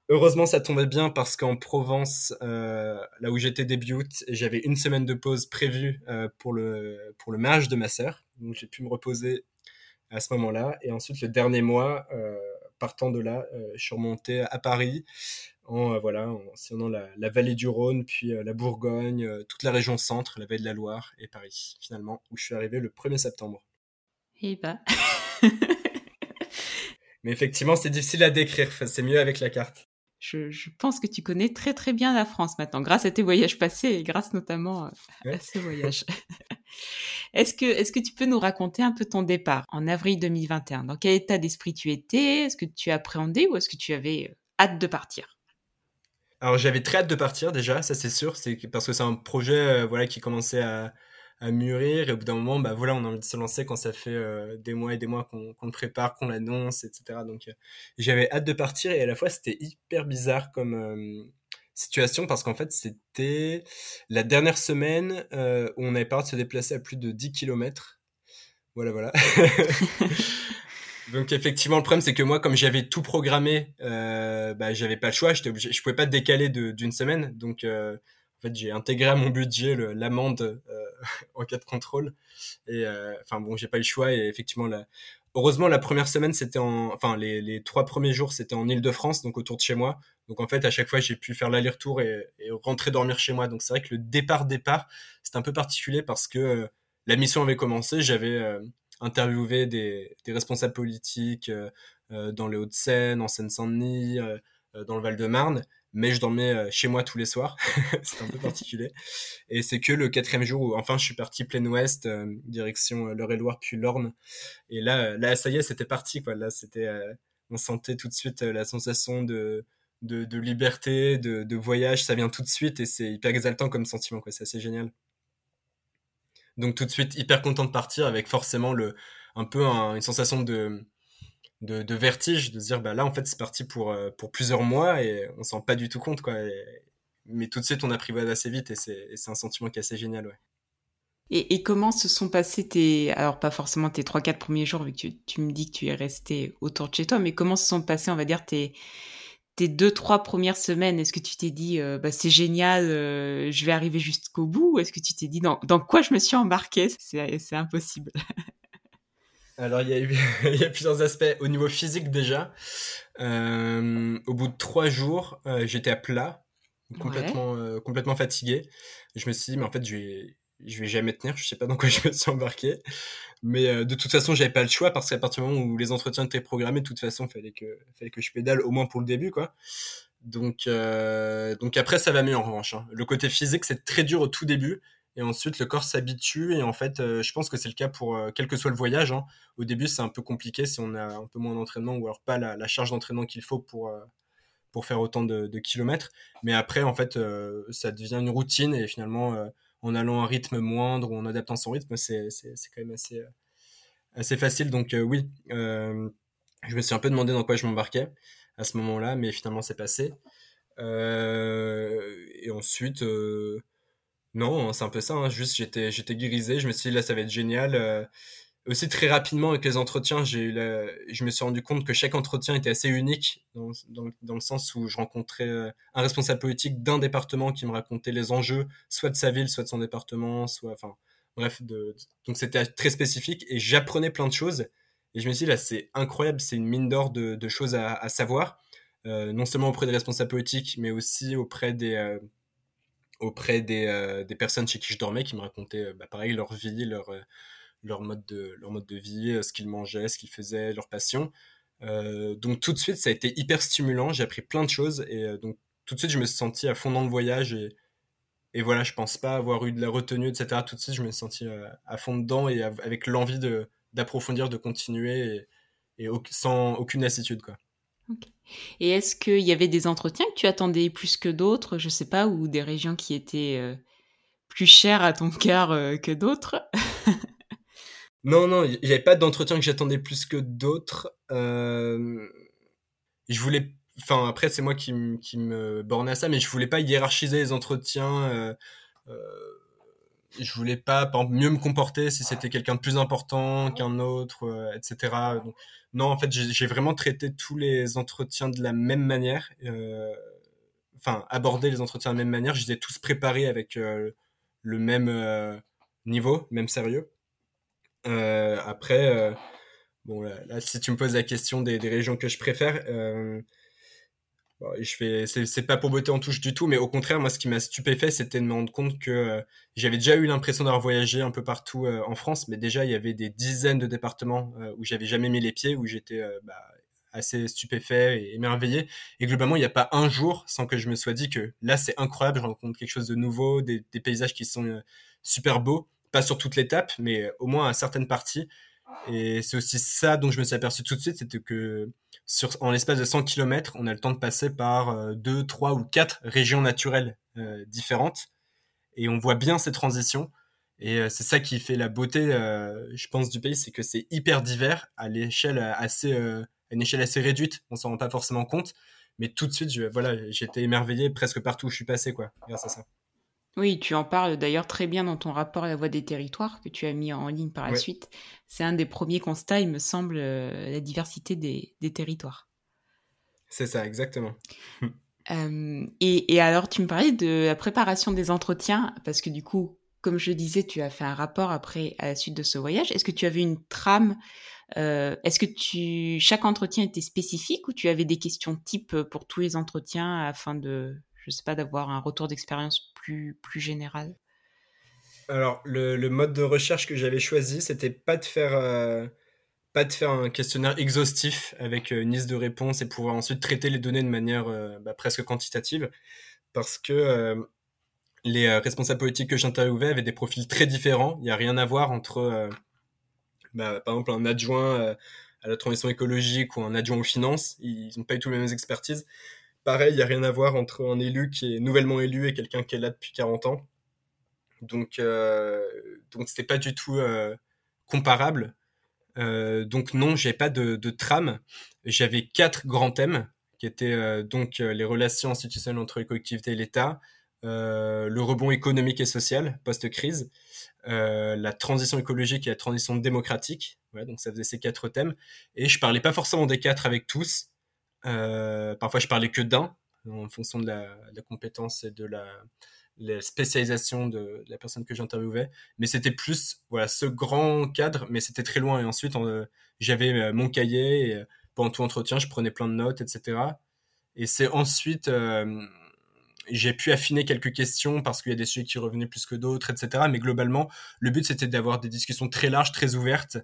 Heureusement, ça tombait bien parce qu'en Provence, là où j'étais débute, j'avais une semaine de pause prévue pour, le, pour le mariage de ma sœur. Donc j'ai pu me reposer à ce moment-là. Et ensuite, le dernier mois, partant de là, je suis remonté à Paris en euh, voilà, en sillonnant la, vallée du Rhône, puis euh, la Bourgogne, euh, toute la région centre, la vallée de la Loire et Paris, finalement, où je suis arrivé le 1er septembre. Et eh bah. Mais effectivement, c'est difficile à décrire, c'est mieux avec la carte. Je, pense que tu connais très très bien la France maintenant, grâce à tes voyages passés et grâce notamment à ces voyages. est-ce que, est-ce que tu peux nous raconter un peu ton départ en avril 2021 Dans quel état d'esprit tu étais? Est-ce que tu appréhendais ou est-ce que tu avais hâte de partir? Alors j'avais très hâte de partir déjà, ça c'est sûr, c'est parce que c'est un projet euh, voilà qui commençait à, mûrir et au bout d'un moment bah voilà on a envie de se lancer quand ça fait euh, des mois et des mois qu'on le prépare, qu'on l'annonce, etc. Donc euh, j'avais hâte de partir et à la fois c'était hyper bizarre comme situation parce qu'en fait c'était la dernière semaine où on avait pas de se déplacer à plus de 10 km. Voilà voilà. Donc effectivement, le problème c'est que moi, comme j'avais tout programmé, euh, bah, j'avais pas le choix. J'étais obligé, je pouvais pas décaler d'une semaine. Donc euh, en fait, j'ai intégré à mon budget l'amende euh, en cas de contrôle. Et euh, enfin bon, j'ai pas eu le choix. Et effectivement, la... heureusement, la première semaine c'était en, enfin les, trois premiers jours c'était en Île-de-France, donc autour de chez moi. Donc en fait, à chaque fois, j'ai pu faire l'aller-retour et, et, rentrer dormir chez moi. Donc c'est vrai que le départ départ, c'est un peu particulier parce que la mission avait commencé. J'avais interviewer des, des responsables politiques euh, euh, dans les Hauts-de-Seine, en Seine-Saint-Denis, euh, dans le Val-de-Marne, mais je dormais chez moi tous les soirs. C'était un peu particulier. Et c'est que le quatrième jour où enfin je suis parti plein ouest, direction l'Eure-et-Loire puis l'Orne. Et là, là ça y est, c'était parti quoi. Là, c'était, on sentait tout de suite la sensation de de, de liberté, de, de, voyage, ça vient tout de suite et c'est hyper exaltant comme sentiment, quoi. C'est assez génial. Donc tout de suite hyper content de partir avec forcément un peu une sensation de vertige, de se dire bah là en fait c'est parti pour pour plusieurs mois et on s'en rend pas du tout compte quoi. mais tout de suite on apprivoise assez vite et c'est un sentiment qui est assez génial ouais. Et, comment se sont passés tes, alors pas forcément tes 3-4 premiers jours, vu que tu, me dis que tu es resté autour de chez toi, mais comment se sont passés, on va dire, tes, tes 2-3 premières semaines Est-ce que tu t'es dit, euh, bah, c'est génial, euh, je vais arriver jusqu'au bout Ou est-ce que tu t'es dit, dans, dans quoi je me suis embarqué C'est impossible. Alors, il y, a eu, il y a plusieurs aspects. Au niveau physique, déjà, euh, au bout de 3 jours, j'étais à plat, complètement, complètement fatigué. Je me suis dit, mais en fait, je vais je vais jamais tenir, je sais pas dans quoi je me suis embarqué. Mais euh, de toute façon, j'avais pas le choix parce qu'à partir du moment où les entretiens étaient programmés, de toute façon, fallait que fallait que je pédale au moins pour le début quoi. Donc euh, donc après ça va mieux en revanche. Hein. Le côté physique, c'est très dur au tout début et ensuite le corps s'habitue et en fait, euh, je pense que c'est le cas pour quel que soit le voyage hein. Au début, c'est un peu compliqué si on a un peu moins d'entraînement ou alors pas la, charge d'entraînement qu'il faut pour pour faire autant de, de, kilomètres. Mais après, en fait, ça devient une routine et finalement en allant à un rythme moindre ou en adaptant son rythme, c'est quand même assez, euh, assez facile. Donc euh, oui, euh, je me suis un peu demandé dans quoi je m'embarquais à ce moment-là, mais finalement c'est passé. et ensuite, non, c'est un peu ça. Hein. juste j'étais j'étais grisé. Je me suis dit là ça va être génial aussi très rapidement avec les entretiens, j'ai je me suis rendu compte que chaque entretien était assez unique dans, dans, le sens où je rencontrais euh, un responsable politique d'un département qui me racontait les enjeux, soit de sa ville, soit de son département, soit, enfin, bref, donc c'était très spécifique et j'apprenais plein de choses. Et je me suis dit là, c'est incroyable, c'est une mine d'or de, choses à, à savoir, euh, non seulement auprès des responsables politiques, mais aussi auprès des euh, auprès des, des personnes chez qui je dormais, qui me racontaient, bah, pareil, leur vie, leur leur mode de, leur mode de vie, euh, ce qu'ils mangeaient, ce qu'ils faisaient, leur passion. Euh, donc tout de suite, ça a été hyper stimulant. J'ai appris plein de choses et euh, donc tout de suite, je me suis senti à fond dans le voyage et, et voilà, je pense pas avoir eu de la retenue, etc. Tout de suite, je me suis senti à fond dedans et avec l'envie de d'approfondir, de continuer et, sans aucune lassitude, quoi. Et est-ce qu'il y avait des entretiens que tu attendais plus que d'autres, je sais pas, ou des régions qui étaient plus chères à ton cœur que d'autres? Non, non, il n'y avait pas d'entretien que j'attendais plus que d'autres. Euh, je voulais. Enfin, après, c'est moi qui, me bornais à ça, mais je voulais pas hiérarchiser les entretiens. Euh, euh, je voulais pas, mieux me comporter si c'était quelqu'un de plus important qu'un autre, etc. non, en fait, j'ai vraiment traité tous les entretiens de la même manière. Enfin, aborder les entretiens de la même manière. Je les ai tous préparés avec le même niveau, même sérieux. Euh, après, euh, bon, là, si tu me poses la question des, régions que je préfère, euh, je fais, c'est pas pour botter en touche du tout, mais au contraire, moi, ce qui m'a stupéfait, c'était de me rendre compte que j'avais déjà eu l'impression d'avoir voyagé un peu partout en France, mais déjà, il y avait des dizaines de départements où j'avais jamais mis les pieds, où j'étais bah, assez stupéfait et émerveillé. Et globalement, il n'y a pas un jour sans que je me sois dit que là, c'est incroyable, je rencontre quelque chose de nouveau, des paysages qui sont super beaux pas sur toute l'étape, mais au moins à certaines parties. Et c'est aussi ça dont je me suis aperçu tout de suite, c'était que sur, en l'espace de 100 km, on a le temps de passer par euh, deux, trois ou quatre régions naturelles euh, différentes. Et on voit bien ces transitions. Et euh, c'est ça qui fait la beauté, je pense, du pays, c'est que c'est hyper divers à l'échelle assez, à une échelle assez réduite. On s'en rend pas forcément compte. Mais tout de suite, je, voilà, j'étais émerveillé presque partout où je suis passé, quoi, grâce à ça. Oui, tu en parles d'ailleurs très bien dans ton rapport à la voie des territoires que tu as mis en ligne par la suite. C'est un des premiers constats, il me semble, euh, la diversité des, territoires. C'est ça, exactement. Euh, et, alors, tu me parlais de la préparation des entretiens, parce que du coup, comme je disais, tu as fait un rapport après à la suite de ce voyage. Est-ce que tu avais une trame euh, Est-ce que tu chaque entretien était spécifique ou tu avais des questions type pour tous les entretiens afin de, je sais pas, d'avoir un retour d'expérience plus, plus général Alors, le, mode de recherche que j'avais choisi, c'était pas de faire. Euh, de faire un questionnaire exhaustif avec euh, une liste de réponses et pouvoir ensuite traiter les données de manière euh, bah, presque quantitative, parce que les responsables politiques que j'interviewais avaient des profils très différents. Il n'y a rien à voir entre, bah, par exemple, un adjoint à la transition écologique ou un adjoint aux finances. Ils n'ont pas eu tout les mêmes expertises pareil, il n'y a rien à voir entre un élu qui est nouvellement élu et quelqu'un qui est là depuis 40 ans. Donc, euh, donc c'était pas du tout euh, comparable. donc non, j'avais pas de, trame. J'avais quatre grands thèmes qui étaient donc les relations institutionnelles entre les collectivités et l'État, le rebond économique et social post-crise, la transition écologique et la transition démocratique. donc ça faisait ces quatre thèmes. Et je parlais pas forcément des quatre avec tous. Parfois, je parlais que d'un en fonction de la, compétence et de la, spécialisation de, la personne que j'interviewais. Mais c'était plus voilà ce grand cadre, mais c'était très loin. Et ensuite, j'avais euh, mon cahier et euh, pendant tout l'entretien, je prenais plein de notes, etc. Et c'est ensuite euh, j'ai pu affiner quelques questions parce qu'il y a des sujets qui revenaient plus que d'autres, etc. Mais globalement, le but c'était d'avoir des discussions très larges, très ouvertes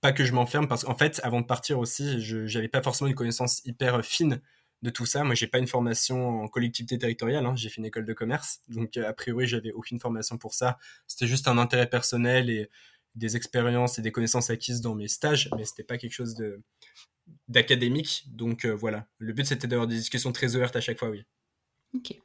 pas que je m'enferme parce qu'en fait, avant de partir aussi, je n'avais pas forcément une connaissance hyper fine de tout ça. Moi, j'ai pas une formation en collectivité territoriale. Hein. J'ai fait une école de commerce, donc euh, a priori, j'avais aucune formation pour ça. C'était juste un intérêt personnel et des expériences et des connaissances acquises dans mes stages, mais c'était pas quelque chose d'académique. Donc euh, voilà, le but c'était d'avoir des discussions très ouvertes à chaque fois, oui. Ok.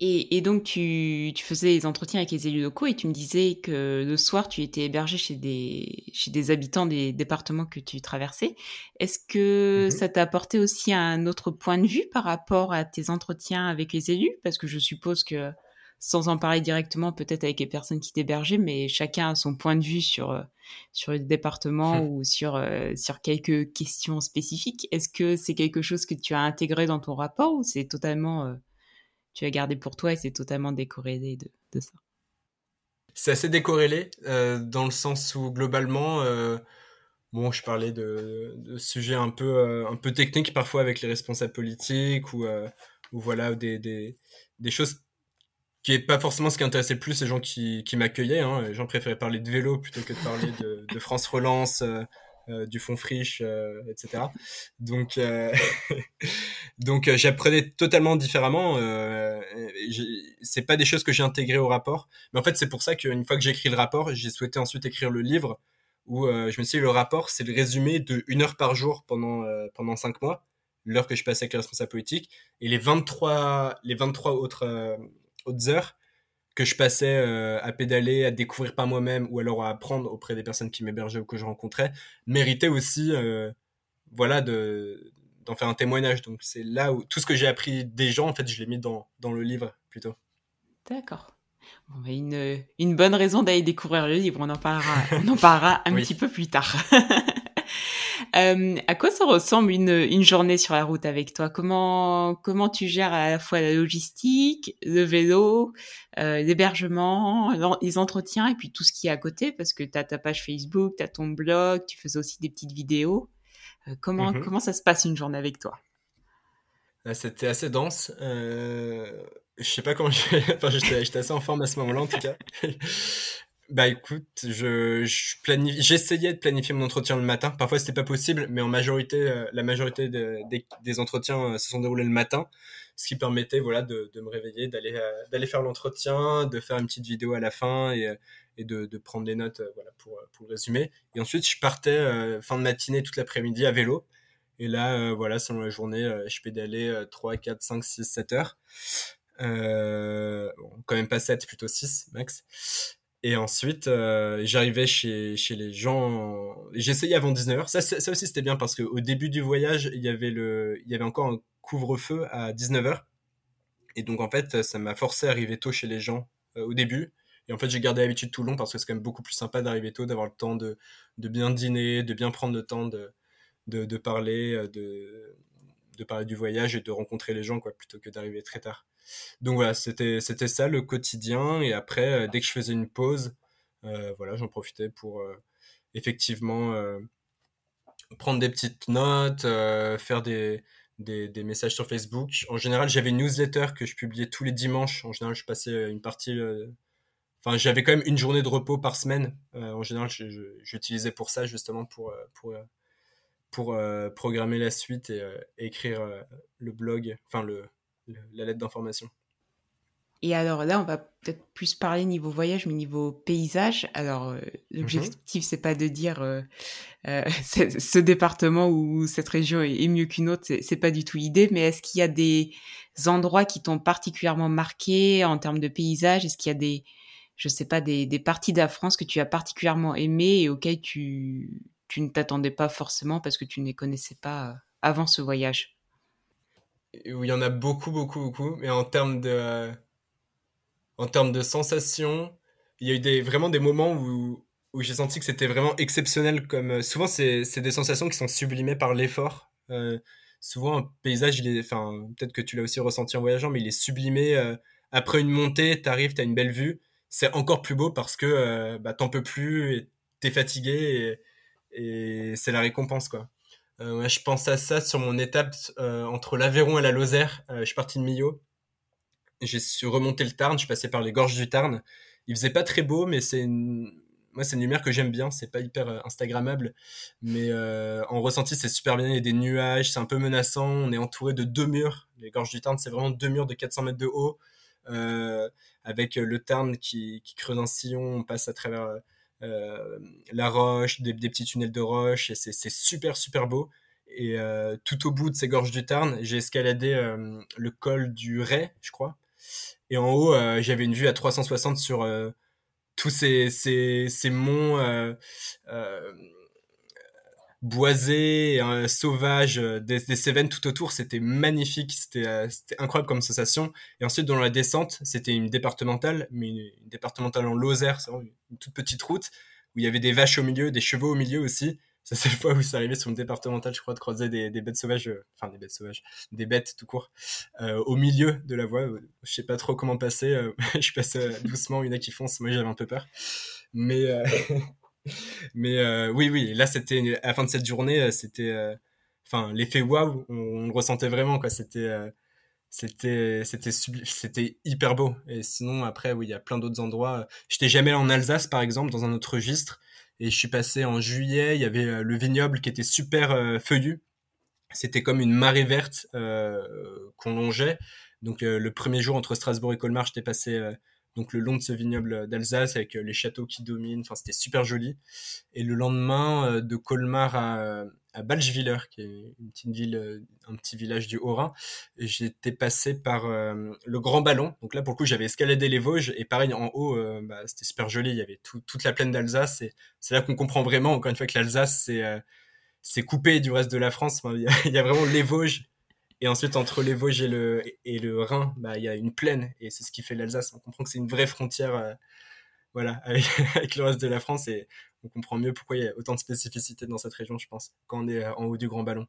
Et, donc, tu, faisais des entretiens avec les élus locaux et tu me disais que le soir, tu étais hébergé chez des, chez des habitants des départements que tu traversais. Est-ce que mm-hmm. ça t'a apporté aussi un autre point de vue par rapport à tes entretiens avec les élus? Parce que je suppose que, sans en parler directement, peut-être avec les personnes qui t'hébergeaient, mais chacun a son point de vue sur, sur le département mm. ou sur, euh, sur quelques questions spécifiques. Est-ce que c'est quelque chose que tu as intégré dans ton rapport ou c'est totalement... Euh, tu as gardé pour toi et c'est totalement décorrélé de, ça. C'est assez décorrélé euh, dans le sens où globalement, euh, bon, je parlais de, sujets un peu, euh, un peu techniques parfois avec les responsables politiques ou, ou voilà des, des, choses qui n'est pas forcément ce qui intéressait plus les gens qui, qui m'accueillaient. Hein. Les gens préféraient parler de vélo plutôt que de parler de, France Relance, du fond friche, euh, etc. Donc, euh, donc j'apprenais totalement différemment. c'est pas des choses que j'ai intégrées au rapport, mais en fait c'est pour ça qu'une fois que j'ai écrit le rapport, j'ai souhaité ensuite écrire le livre où je me suis dit le rapport c'est le résumé de une heure par jour pendant pendant cinq mois, l'heure que je passais avec les responsables politiques, et les 23 les 23 autres autres heures que je passais euh, à pédaler, à découvrir par moi-même ou alors à apprendre auprès des personnes qui m'hébergeaient ou que je rencontrais, méritait aussi euh, voilà de d'en faire un témoignage. Donc c'est là où tout ce que j'ai appris des gens, en fait, je l'ai mis dans, dans le livre plutôt. D'accord. Bon, bah, une, une bonne raison d'aller découvrir le livre, on en parlera, on en parlera un petit peu plus tard. Euh, à quoi ça ressemble une, une, journée sur la route avec toi? Comment comment tu gères à la fois la logistique, le vélo, euh, l'hébergement, les entretiens et puis tout ce qui est à côté? Parce que tu as ta page Facebook, tu as ton blog, tu fais aussi des petites vidéos. Euh, comment mm-hmm. comment ça se passe une journée avec toi? Ah, C'était assez dense. Je sais pas comment je... enfin, j'étais assez en forme à ce moment-là en tout cas. Bah écoute, je, je j'essayais de planifier mon entretien le matin. Parfois c'était pas possible, mais en majorité, euh, la majorité des, entretiens euh, se sont déroulés le matin, ce qui permettait voilà de, de me réveiller, d'aller euh, d'aller faire l'entretien, de faire une petite vidéo à la fin et, et de, de prendre des notes voilà pour pour le résumer. Et ensuite je partais fin de matinée toute l'après-midi à vélo. Et là voilà selon la journée, je pédalais 3, 4, 5, 6, 7 heures. Euh, bon, quand même pas 7, plutôt 6 max. Et ensuite, euh, j'arrivais chez, les gens. J'essayais avant 19h. Ça, ça aussi, c'était bien parce qu'au début du voyage, il y avait, encore un couvre-feu à 19h. Et donc, en fait, ça m'a forcé à arriver tôt chez les gens euh, au début. Et en fait, j'ai gardé l'habitude tout le long parce que c'est quand même beaucoup plus sympa d'arriver tôt, d'avoir le temps de, bien dîner, de bien prendre le temps de parler, euh, de, de parler du voyage et de rencontrer les gens, quoi, plutôt que d'arriver très tard. Donc voilà, c'était c'était ça le quotidien. Et après, euh, dès que je faisais une pause, euh, voilà, j'en profitais pour euh, effectivement prendre des petites notes, faire des, des, des, messages sur Facebook. En général, j'avais une newsletter que je publiais tous les dimanches. En général, je passais une partie. Enfin, j'avais quand même une journée de repos par semaine. en général, j'utilisais pour ça justement pour pour pour programmer la suite et, et écrire le blog, enfin le la lettre d'information. Et alors là, on va peut-être plus parler niveau voyage, mais niveau paysage. Alors, euh, l'objectif, c'est pas de dire euh, euh ce département ou cette région est, mieux qu'une autre, c'est pas du tout l'idée. Mais est-ce qu'il y a des endroits qui t'ont particulièrement marqué en termes de paysage? Est-ce qu'il y a des je sais pas, des, des parties de la France que tu as particulièrement aimées et auxquelles tu, tu ne t'attendais pas forcément parce que tu ne les connaissais pas avant ce voyage il y en a beaucoup, beaucoup, beaucoup. Mais en termes de, en termes de sensations, il y a eu des, vraiment des moments où, où j'ai senti que c'était vraiment exceptionnel. Comme souvent, c'est des sensations qui sont sublimées par l'effort. Euh, souvent, un paysage, enfin, peut-être que tu l'as aussi ressenti en voyageant, mais il est sublimé. Euh, après une montée, tu arrives, tu as une belle vue. C'est encore plus beau parce que euh, bah, t'en peux plus et t'es fatigué et, c'est la récompense, quoi. Euh, je pense à ça sur mon étape euh, entre l'Aveyron et la Lozère. Euh, je suis parti de Millau. J'ai remonté le Tarn, je passé par les gorges du Tarn. Il faisait pas très beau, mais c'est une... moi c'est une lumière que j'aime bien. C'est pas hyper instagrammable, mais en ressenti c'est super bien. Il y a des nuages, c'est un peu menaçant. On est entouré de deux murs. Les gorges du Tarn, c'est vraiment deux murs de 400 mètres de haut, avec le Tarn qui, creuse un sillon. On passe à travers la roche, des, petits tunnels de roche, et c'est super super beau. Et euh, tout au bout de ces gorges du Tarn, j'ai escaladé euh, le col du Ray, je crois. Et en haut, j'avais une vue à 360 sur tous ces, ces, ces monts boisé, euh, sauvage, euh, des, des, Cévennes tout autour, c'était magnifique, euh, c'était incroyable comme sensation. Et ensuite, dans la descente, c'était une départementale, mais une, départementale en Lozère, c'est une toute petite route, où il y avait des vaches au milieu, des chevaux au milieu aussi. Ça, c'est la fois où c'est arrivé sur une départementale, je crois, de croiser des, des bêtes sauvages, enfin des bêtes sauvages, des bêtes tout court, au milieu de la voie. Je sais pas trop comment passer, je passe doucement, il y en a qui foncent, moi j'avais un peu peur. Mais... Mais euh, oui, oui, là, c'était à la fin de cette journée, euh, c'était, euh, enfin, l'effet waouh, on, le ressentait vraiment, quoi. C'était, c'était, c'était, c'était hyper beau. Et sinon, après, oui, il y a plein d'autres endroits. J'étais jamais en Alsace, par exemple, dans un autre registre. Et je suis passé en juillet. Il y avait le vignoble qui était super feuillu. C'était comme une marée verte qu'on longeait. Donc le premier jour entre Strasbourg et Colmar, j'étais passé donc le long de ce vignoble d'Alsace avec euh, les châteaux qui dominent. Enfin, c'était super joli. Et le lendemain, euh, de Colmar à, à qui est une petite ville, euh, un petit village du Haut-Rhin, j'étais passé par le Grand Ballon. Donc là, pour le coup, j'avais escaladé les Vosges et pareil, en haut, bah, c'était super joli. Il y avait toute la plaine d'Alsace. Et c'est là qu'on comprend vraiment, encore une fois, que l'Alsace, c'est coupé du reste de la France. il y a vraiment les Vosges et ensuite, entre les Vosges et le, et le Rhin, bah, il y a une plaine, et c'est ce qui fait l'Alsace. On comprend que c'est une vraie frontière euh, voilà, avec, avec, le reste de la France, et on comprend mieux pourquoi il y a autant de spécificités dans cette région, je pense, quand on est euh, en haut du Grand Ballon.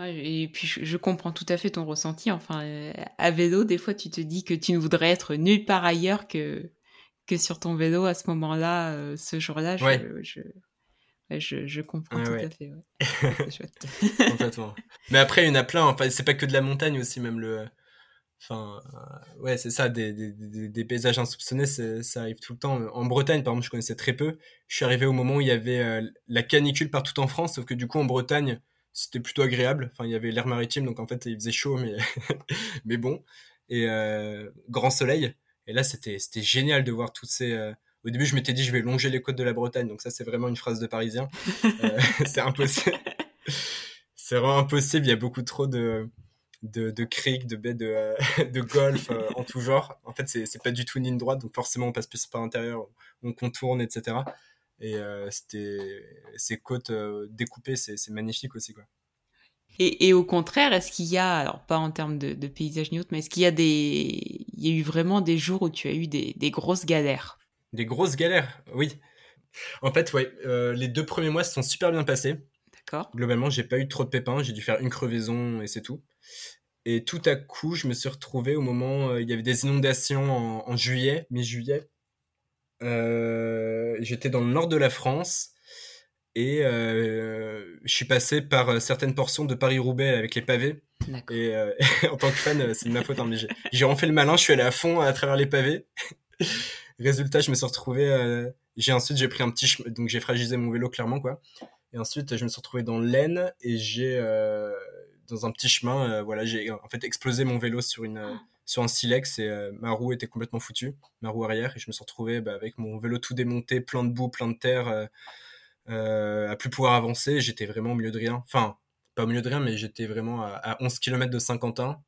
Et puis je comprends tout à fait ton ressenti. Enfin, euh, à vélo, des fois, tu te dis que tu ne voudrais être nulle part ailleurs que, que sur ton vélo à ce moment-là, ce jour-là. je, je, je, comprends tout à fait. Complètement. Mais après, il y en a plein. Enfin, c'est pas que de la montagne aussi, même le. Enfin, euh, ouais, c'est ça, des, des, des, paysages insoupçonnés, ça arrive tout le temps. En Bretagne, par exemple, je connaissais très peu. Je suis arrivé au moment où il y avait euh, la canicule partout en France, sauf que du coup, en Bretagne, c'était plutôt agréable. Enfin, il y avait l'air maritime, donc en fait, il faisait chaud, mais, mais bon. Et euh, grand soleil. Et là, c'était génial de voir toutes ces, au début, je m'étais dit, je vais longer les côtes de la Bretagne. Donc ça, c'est vraiment une phrase de Parisien. Euh, c'est impossible. c'est vraiment impossible. Il y a beaucoup trop de, de, de criques, de baies, de, euh, de golf euh, en tout genre. En fait, c'est, pas du tout une ligne droite. Donc forcément, on passe plus par l'intérieur, on contourne, etc. Et c'était ces côtes découpées, c'est, c'est magnifique aussi, quoi. Et, et, au contraire, est-ce qu'il y a, alors pas en termes de, de paysage ni autre, mais est-ce qu'il y a des, il y a eu vraiment des jours où tu as eu des, des grosses galères? Des grosses galères, oui. En fait, ouais, euh, les deux premiers mois se sont super bien passés. D'accord. Globalement, j'ai pas eu trop de pépins, j'ai dû faire une crevaison et c'est tout. Et tout à coup, je me suis retrouvé au moment, euh, il y avait des inondations en, juillet, mi-juillet. Euh, j'étais dans le nord de la France et je suis passé par certaines portions de Paris-Roubaix avec les pavés. Et en tant que fan, c'est de ma faute. Hein, j'ai refait le malin, je suis allé à fond à travers les pavés. Résultat, je me suis retrouvé. Euh, j'ai ensuite j'ai pris un petit chemin, donc j'ai fragilisé mon vélo clairement quoi. Et ensuite, je me suis retrouvé dans l'Aisne et j'ai euh, dans un petit chemin, euh, voilà, j'ai en fait explosé mon vélo sur une sur un silex et ma roue était complètement foutue, ma roue arrière et je me suis retrouvé bah, avec mon vélo tout démonté, plein de boue, plein de terre, à plus pouvoir avancer. J'étais vraiment au milieu de rien. Enfin, pas au milieu de rien, mais j'étais vraiment à, 11 km de Saint-Quentin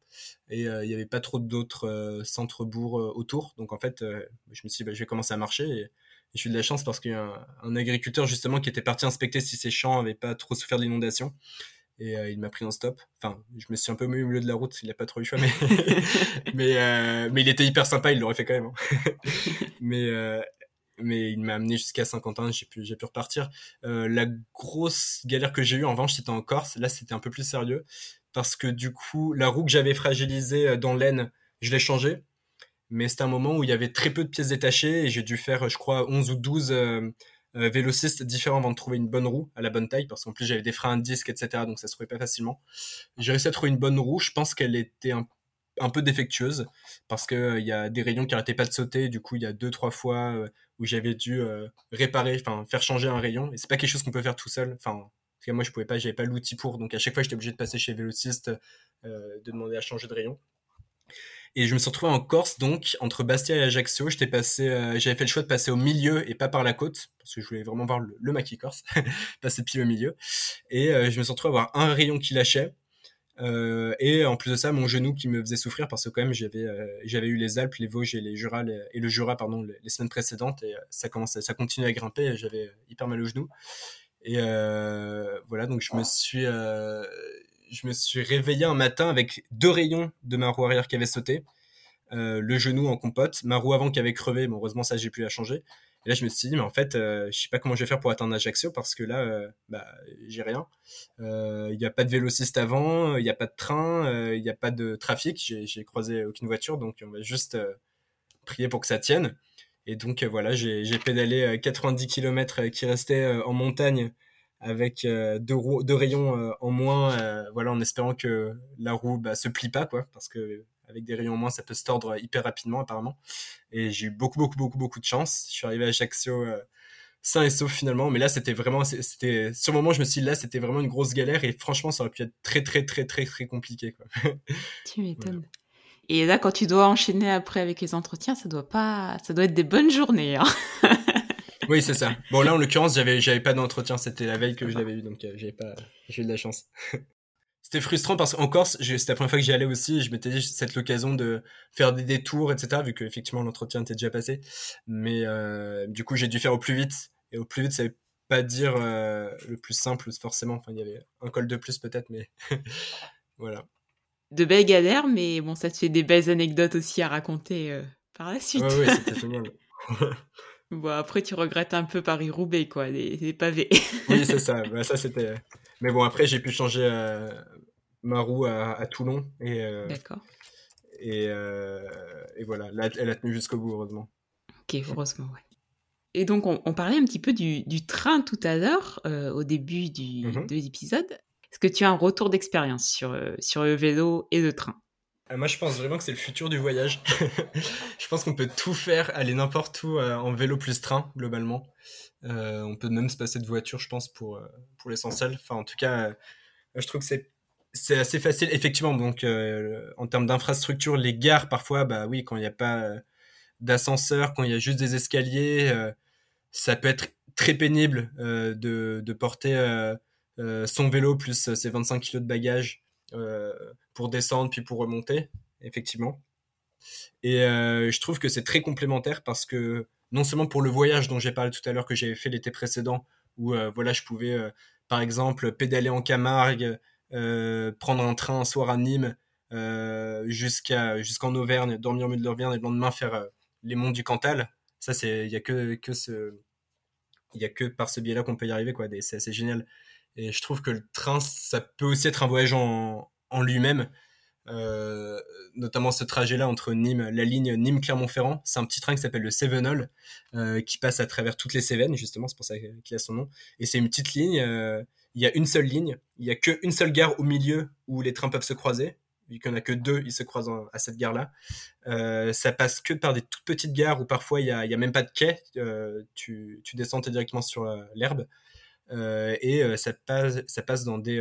et il n'y avait pas trop d'autres centres-bourgs autour. Donc en fait, je me suis dit, bah, je vais commencer à marcher et, j'ai eu de la chance parce qu'il y a un, agriculteur justement qui était parti inspecter si ses champs n'avaient pas trop souffert d'inondation et il m'a pris en stop. Enfin, je me suis un peu mis au milieu de la route, il n'a pas trop eu choix, mais il était hyper sympa, il l'aurait fait quand même. Hein. mais mais il m'a amené jusqu'à Saint-Quentin, j'ai pu, j'ai pu repartir. Euh, la grosse galère que j'ai eue, en revanche, c'était en Corse. Là, c'était un peu plus sérieux parce que du coup, la roue que j'avais fragilisée euh, dans l'aine, je l'ai changée. Mais c'était un moment où il y avait très peu de pièces détachées et j'ai dû faire, je crois, 11 ou 12 euh, euh, vélocistes différents avant de trouver une bonne roue à la bonne taille parce qu'en plus j'avais des freins à disque, etc. Donc ça se trouvait pas facilement. J'ai réussi à trouver une bonne roue. Je pense qu'elle était un un peu défectueuse parce que il y a des rayons qui arrêtaient pas de sauter. Du coup, il y a deux trois fois où j'avais dû euh, réparer, enfin faire changer un rayon. Et c'est pas quelque chose qu'on peut faire tout seul. Enfin, parce moi je pouvais pas, j'avais pas l'outil pour. Donc à chaque fois j'étais obligé de passer chez Vélociste, euh, de demander à changer de rayon. Et je me suis retrouvé en Corse, donc entre Bastia et Ajaccio, j'étais passé, euh, j'avais fait le choix de passer au milieu et pas par la côte, parce que je voulais vraiment voir le, le maquis corse, passer pile au milieu. Et je me suis retrouvé à avoir un rayon qui lâchait, euh, et en plus de ça, mon genou qui me faisait souffrir parce que quand même j'avais euh, j'avais eu les Alpes, les Vosges et les Jura et le Jura pardon les, semaines précédentes. Et euh, ça commençait ça continuait à grimper et j'avais hyper mal au genou. Et voilà donc je me suis je me suis réveillé un matin avec deux rayons de ma roue arrière qui avaient sauté, le genou en compote, ma roue avant qui avait crevé, bon, heureusement ça j'ai pu la changer et là, je me suis dit, mais en fait, euh, je sais pas comment je vais faire pour atteindre Ajaccio parce que là, euh, bah, j'ai rien. Euh, il n'y a pas de vélociste avant, il n'y a pas de train, il n'y a pas de trafic. J'ai croisé aucune voiture, donc on va juste prier pour que ça tienne. Et donc voilà, j'ai pédalé 90 km qui restaient en montagne avec deux, deux rayons en moins, voilà, en espérant que la roue bah, se plie pas, quoi, parce que avec des rayons en moins, ça peut se tordre hyper rapidement apparemment. Et j'ai eu beaucoup, beaucoup, beaucoup, beaucoup de chance. Je suis arrivé à Ajaccio euh, sain et sauf finalement. Mais là, c'était vraiment, c'était, sur le moment, je me suis dit là, c'était vraiment une grosse galère et franchement, ça aurait pu être très, très, très, très, très compliqué. Quoi. Tu m'étonnes. Et là, quand tu dois enchaîner après avec les entretiens, ça doit pas, ça doit être des bonnes journées. Hein oui, c'est ça. Bon, là, en l'occurrence, j'avais, j'avais pas d'entretien. C'était la veille que je l'avais eu, donc euh, j'ai pas, j'ai eu de la chance. c'était frustrant parce qu'en Corse, c'était la première fois que j'y allais aussi. Je m'étais dit cette l'occasion de faire des détours, etc. Vu que effectivement l'entretien était déjà passé. Mais euh, du coup, j'ai dû faire au plus vite. Et au plus vite, ça veut pas dire euh, le plus simple forcément. Enfin, il y avait un col de plus peut-être, mais voilà. De belles galères, mais bon, ça te fait des belles anecdotes aussi à raconter euh, par la suite. Oui, c'était génial. bon, après, tu regrettes un peu Paris-Roubaix, quoi, les, pavés. oui, c'est ça. Bah, ça, c'était. Mais bon, après, j'ai pu changer euh, ma roue à, Toulon. Et, euh, D'accord. Et, euh, et, voilà, elle a tenu jusqu'au bout, heureusement. Ok, heureusement, ouais. Et donc, on, parlait un petit peu du, du train tout à l'heure, au début du, mm-hmm. de l'épisode. Est-ce que tu as un retour d'expérience sur, sur le vélo et le train? Moi, je pense vraiment que c'est le futur du voyage. je pense qu'on peut tout faire, aller n'importe où en vélo plus train, globalement. Euh, on peut même se passer de voiture, je pense, pour, euh, pour l'essentiel. Enfin, en tout cas, euh, je trouve que c'est c'est assez facile, effectivement. Donc, en termes d'infrastructure, les gares, parfois, bah oui, quand il n'y a pas d'ascenseur, quand il y a juste des escaliers, ça peut être très pénible de, de, porter son vélo plus ses 25 kg de bagages pour descendre puis pour remonter, effectivement. Et je trouve que c'est très complémentaire parce que non seulement pour le voyage dont j'ai parlé tout à l'heure que j'avais fait l'été précédent, où euh, voilà, je pouvais euh, par exemple pédaler en Camargue, euh, prendre un train un soir à Nîmes jusqu'à jusqu'en Auvergne, dormir au milieu de l'Auvergne et le lendemain faire les monts du Cantal. Ça, c'est il y a que que ce il y a que par ce biais-là qu'on peut y arriver quoi. C'est assez génial. Et je trouve que le train, ça peut aussi être un voyage en, en lui-même. Euh, notamment ce trajet-là entre Nîmes, la ligne Nîmes-Clermont-Ferrand. C'est un petit train qui s'appelle le Sevenol, euh, qui passe à travers toutes les Cévennes, justement, c'est pour ça qu'il a son nom. Et c'est une petite ligne, euh, il y a une seule ligne, il y a qu'une seule gare au milieu où les trains peuvent se croiser. Vu qu'il n'y en a que deux, ils se croisent à cette gare-là. ça passe que par des toutes petites gares où parfois il n'y a, même pas de quai. tu, tu descends directement sur l'herbe. et ça, passe, ça passe dans des,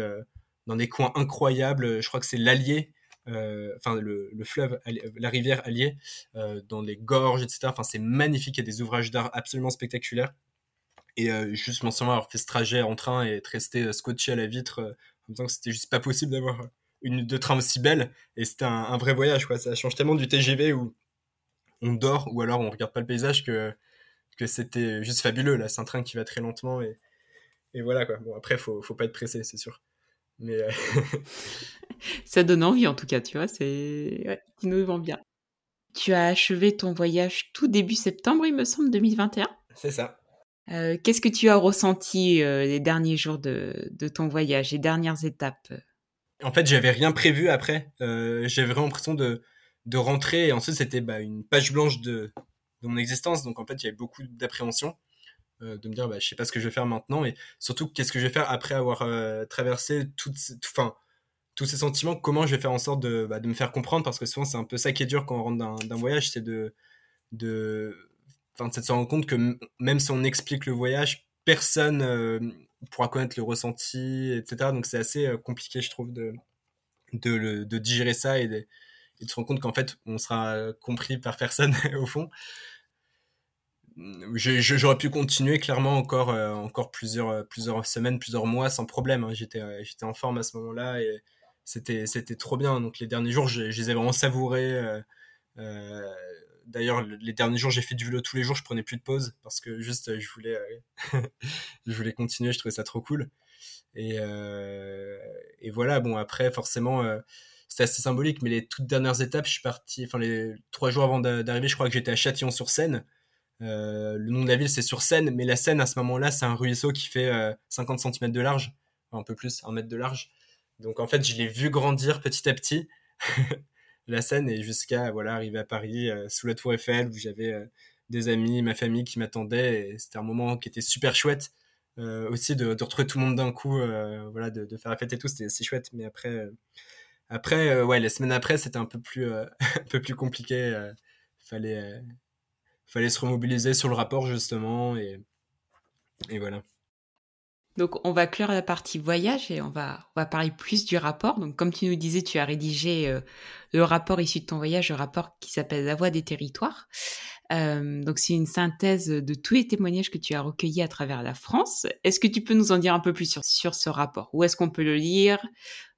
dans des coins incroyables. Je crois que c'est l'Allier enfin le, fleuve, la rivière Allier, euh, dans les gorges, etc. Enfin, c'est magnifique. Il y a des ouvrages d'art absolument spectaculaires. Et euh, juste, mentionnement avoir fait ce trajet en train et être resté scotché à la vitre en même temps que c'était juste pas possible d'avoir une de train aussi belle. Et c'était un, vrai voyage, quoi. Ça change tellement du TGV où on dort ou alors on regarde pas le paysage que, que c'était juste fabuleux. Là, c'est un train qui va très lentement et, et voilà, quoi. Bon, après, faut, faut pas être pressé, c'est sûr. Mais euh, ça donne envie en tout cas, tu vois, c'est ouais, qui nous vend bien. Tu as achevé ton voyage tout début septembre, il me semble, 2021. C'est ça. Euh, qu'est-ce que tu as ressenti euh, les derniers jours de, de, ton voyage, les dernières étapes? En fait, j'avais rien prévu après. j'avais vraiment l'impression de, de rentrer et ensuite c'était bah, une page blanche de, de mon existence. Donc en fait, il y avait beaucoup d'appréhension. Euh, de me dire bah, je sais pas ce que je vais faire maintenant et surtout qu'est-ce que je vais faire après avoir euh, traversé toutes enfin tous ces sentiments comment je vais faire en sorte de, bah, de me faire comprendre parce que souvent c'est un peu ça qui est dur quand on rentre d'un voyage c'est de se rendre compte que même si on explique le voyage personne euh, pourra connaître le ressenti etc donc c'est assez compliqué je trouve de digérer ça et de, se rendre compte qu'en fait on sera compris par personne au fond j'aurais pu continuer clairement encore euh, encore plusieurs euh, plusieurs semaines plusieurs mois sans problème hein. j'étais euh, j'étais en forme à ce moment-là et c'était trop bien. Donc les derniers jours je, les ai vraiment savourés d'ailleurs les derniers jours j'ai fait du vélo tous les jours je prenais plus de pause parce que juste je voulais je voulais continuer je trouvais ça trop cool. Et voilà bon après forcément c'était assez symbolique mais les toutes dernières étapes je suis parti enfin les trois jours avant d'arriver je crois que j'étais à Châtillon-sur-Seine euh, le nom de la ville, c'est sur Seine, mais la Seine, à ce moment-là, c'est un ruisseau qui fait 50 euh, cm de large, un peu plus, un mètre de large. Donc en fait, je l'ai vu grandir petit à petit, la Seine, et jusqu'à voilà arriver à Paris, euh, sous la Tour Eiffel, où j'avais des amis, ma famille qui m'attendaient, et c'était un moment qui était super chouette. aussi de, retrouver tout le monde d'un coup, voilà, de, faire la fête et tout, c'était chouette. Mais après, après, ouais, les semaines après, c'était un peu plus, un peu plus compliqué. fallait fallait se remobiliser sur le rapport justement et, et voilà. Donc on va clore la partie voyage et on va, on va parler plus du rapport. Donc comme tu nous disais, tu as rédigé euh, le rapport issu de ton voyage, le rapport qui s'appelle La Voix des territoires. Euh, donc c'est une synthèse de tous les témoignages que tu as recueillis à travers la France. Est-ce que tu peux nous en dire un peu plus sur, sur ce rapport? Où est-ce qu'on peut le lire?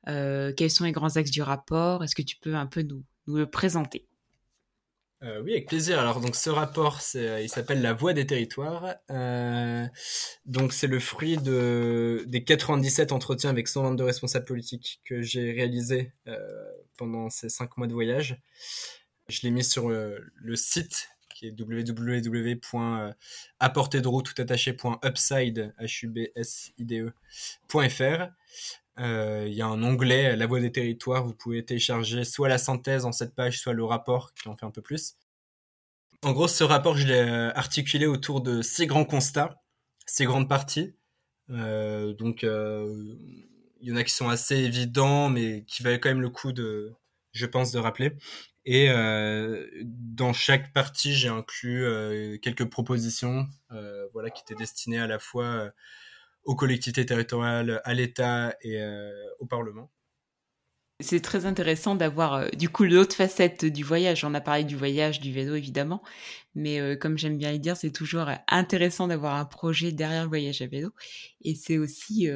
Euh, Quels sont les grands axes du rapport? Est-ce que tu peux un peu nous, nous le présenter? Euh, oui, avec plaisir. Alors donc ce rapport, c'est, il s'appelle La Voix des territoires. Euh, donc c'est le fruit de des 97 entretiens avec 122 responsables politiques que j'ai réalisés euh, pendant ces cinq mois de voyage. Je l'ai mis sur le, site qui est www.apporterdroit.upside.fr euh, il y a un onglet La Voix des territoires. Vous pouvez télécharger soit la synthèse en cette page, soit le rapport qui en fait un peu plus. En gros, ce rapport, je l'ai euh, articulé autour de six grands constats, six grandes parties. Euh, donc, il y en a qui sont assez évidents, mais qui valent quand même le coup de, je pense, de rappeler. Et dans chaque partie, j'ai inclus quelques propositions, voilà, qui étaient destinées à la fois aux collectivités territoriales, à l'État et euh, au Parlement. C'est très intéressant d'avoir euh, du coup l'autre facette du voyage. On a parlé du voyage, du vélo évidemment, mais euh, comme j'aime bien le dire, c'est toujours intéressant d'avoir un projet derrière le voyage à vélo. Et c'est aussi,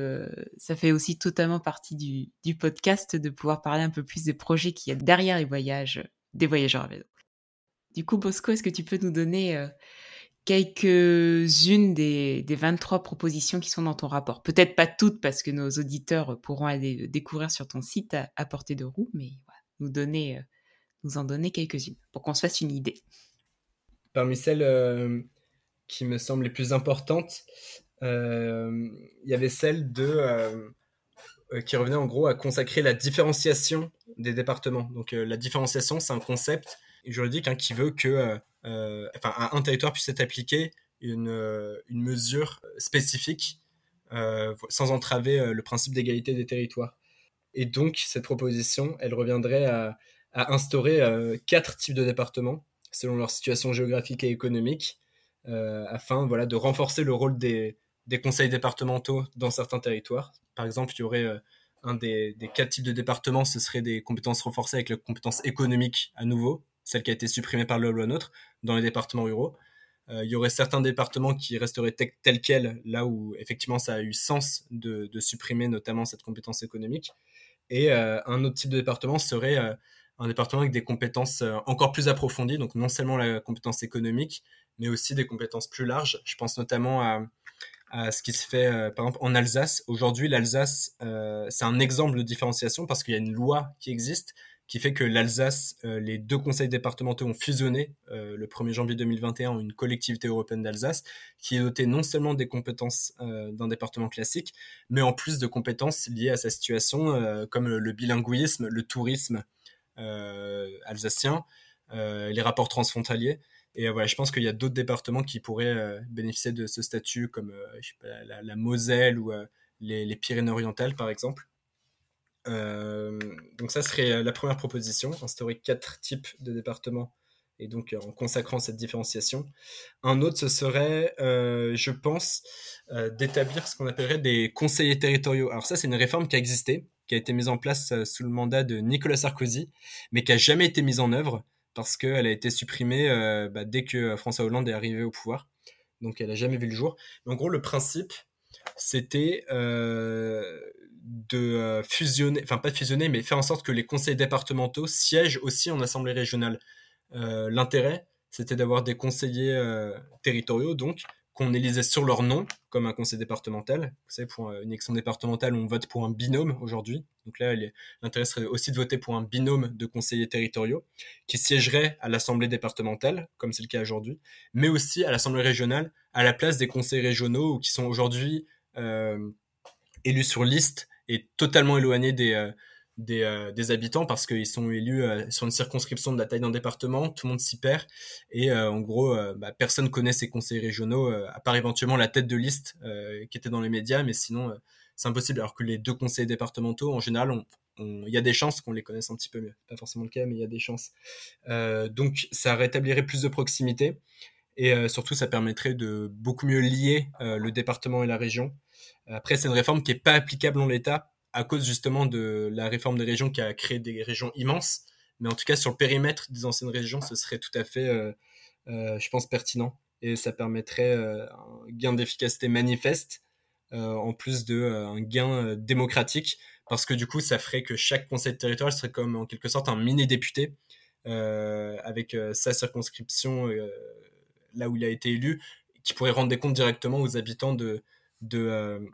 ça fait aussi totalement partie du, du, podcast de pouvoir parler un peu plus des projets qu'il y a derrière les voyages des voyageurs à vélo. Du coup, Bosco, est-ce que tu peux nous donner quelques-unes des, des 23 propositions qui sont dans ton rapport. Peut-être pas toutes parce que nos auditeurs pourront aller découvrir sur ton site à, portée de roue, mais nous, donner, euh, nous en donner quelques-unes pour qu'on se fasse une idée. Parmi celles euh, qui me semblent les plus importantes, euh, il y avait celle de qui revenait en gros à consacrer la différenciation des départements. Donc la différenciation, c'est un concept juridique hein, qui veut que euh, enfin, à un territoire puisse être appliqué une, euh, une mesure spécifique euh, sans entraver le principe d'égalité des territoires. Et donc, cette proposition, elle reviendrait à, instaurer quatre types de départements selon leur situation géographique et économique, afin voilà, de renforcer le rôle des, des, conseils départementaux dans certains territoires. Par exemple, il y aurait un des, quatre types de départements, ce serait des compétences renforcées avec la compétence économique à nouveau, celle qui a été supprimée par le loi NOTRe dans les départements ruraux. il y aurait certains départements qui resteraient tels quels, là où effectivement ça a eu sens de, supprimer notamment cette compétence économique. Et un autre type de département serait un département avec des compétences encore plus approfondies, donc non seulement la compétence économique, mais aussi des compétences plus larges. Je pense notamment à, ce qui se fait euh, par exemple en Alsace. Aujourd'hui, l'Alsace, euh, c'est un exemple de différenciation parce qu'il y a une loi qui existe qui fait que l'Alsace, euh, les deux conseils départementaux ont fusionné le 1er janvier 2021 en une collectivité européenne d'Alsace qui est dotée non seulement des compétences d'un département classique, mais en plus de compétences liées à sa situation comme le bilinguisme, le tourisme alsacien, les rapports transfrontaliers. Et euh, voilà, je pense qu'il y a d'autres départements qui pourraient euh, bénéficier de ce statut, comme euh, la, Moselle ou les, Pyrénées-Orientales, par exemple. Donc ça serait la première proposition, instaurer quatre types de départements et donc en consacrant cette différenciation. Un autre, ce serait, je pense, d'établir ce qu'on appellerait des conseillers territoriaux. Alors ça, c'est une réforme qui a existé, qui a été mise en place sous le mandat de Nicolas Sarkozy, mais qui a jamais été mise en œuvre parce qu'elle a été supprimée euh, bah, dès que François Hollande est arrivé au pouvoir. Donc elle n'a jamais vu le jour. Mais en gros, le principe, c'était euh, de euh, fusionner, enfin pas de fusionner, mais faire en sorte que les conseils départementaux siègent aussi en assemblée régionale. L'intérêt, c'était d'avoir des conseillers territoriaux, donc qu'on élisait sur leur nom, comme un conseil départemental. Vous savez, pour une élection départementale, on vote pour un binôme aujourd'hui. Donc là, l'intérêt serait aussi de voter pour un binôme de conseillers territoriaux qui siégerait à l'Assemblée départementale, comme c'est le cas aujourd'hui, mais aussi à l'Assemblée régionale, à la place des conseils régionaux qui sont aujourd'hui euh, élus sur liste et totalement éloignés des, euh, euh, des, habitants parce qu'ils sont élus euh, sur une circonscription de la taille d'un département, tout le monde s'y perd. Et en gros bah, personne connaît ces conseils régionaux à part éventuellement la tête de liste qui était dans les médias mais sinon c'est impossible. Alors que les deux conseils départementaux en général il y a des chances qu'on les connaisse un petit peu mieux. Pas forcément le cas mais il y a des chances. Donc ça rétablirait plus de proximité. Et surtout ça permettrait de beaucoup mieux lier le département et la région après c'est une réforme qui est pas applicable en l'état à cause justement de la réforme des régions qui a créé des régions immenses. Mais en tout cas, sur le périmètre des anciennes régions, ce serait tout à fait, euh, euh, je pense, pertinent. Et ça permettrait euh, un gain d'efficacité manifeste, en plus d'un gain démocratique, parce que du coup, ça ferait que chaque conseil territorial serait comme en quelque sorte un mini-député, avec sa circonscription là où il a été élu, qui pourrait rendre des comptes directement aux habitants de, de,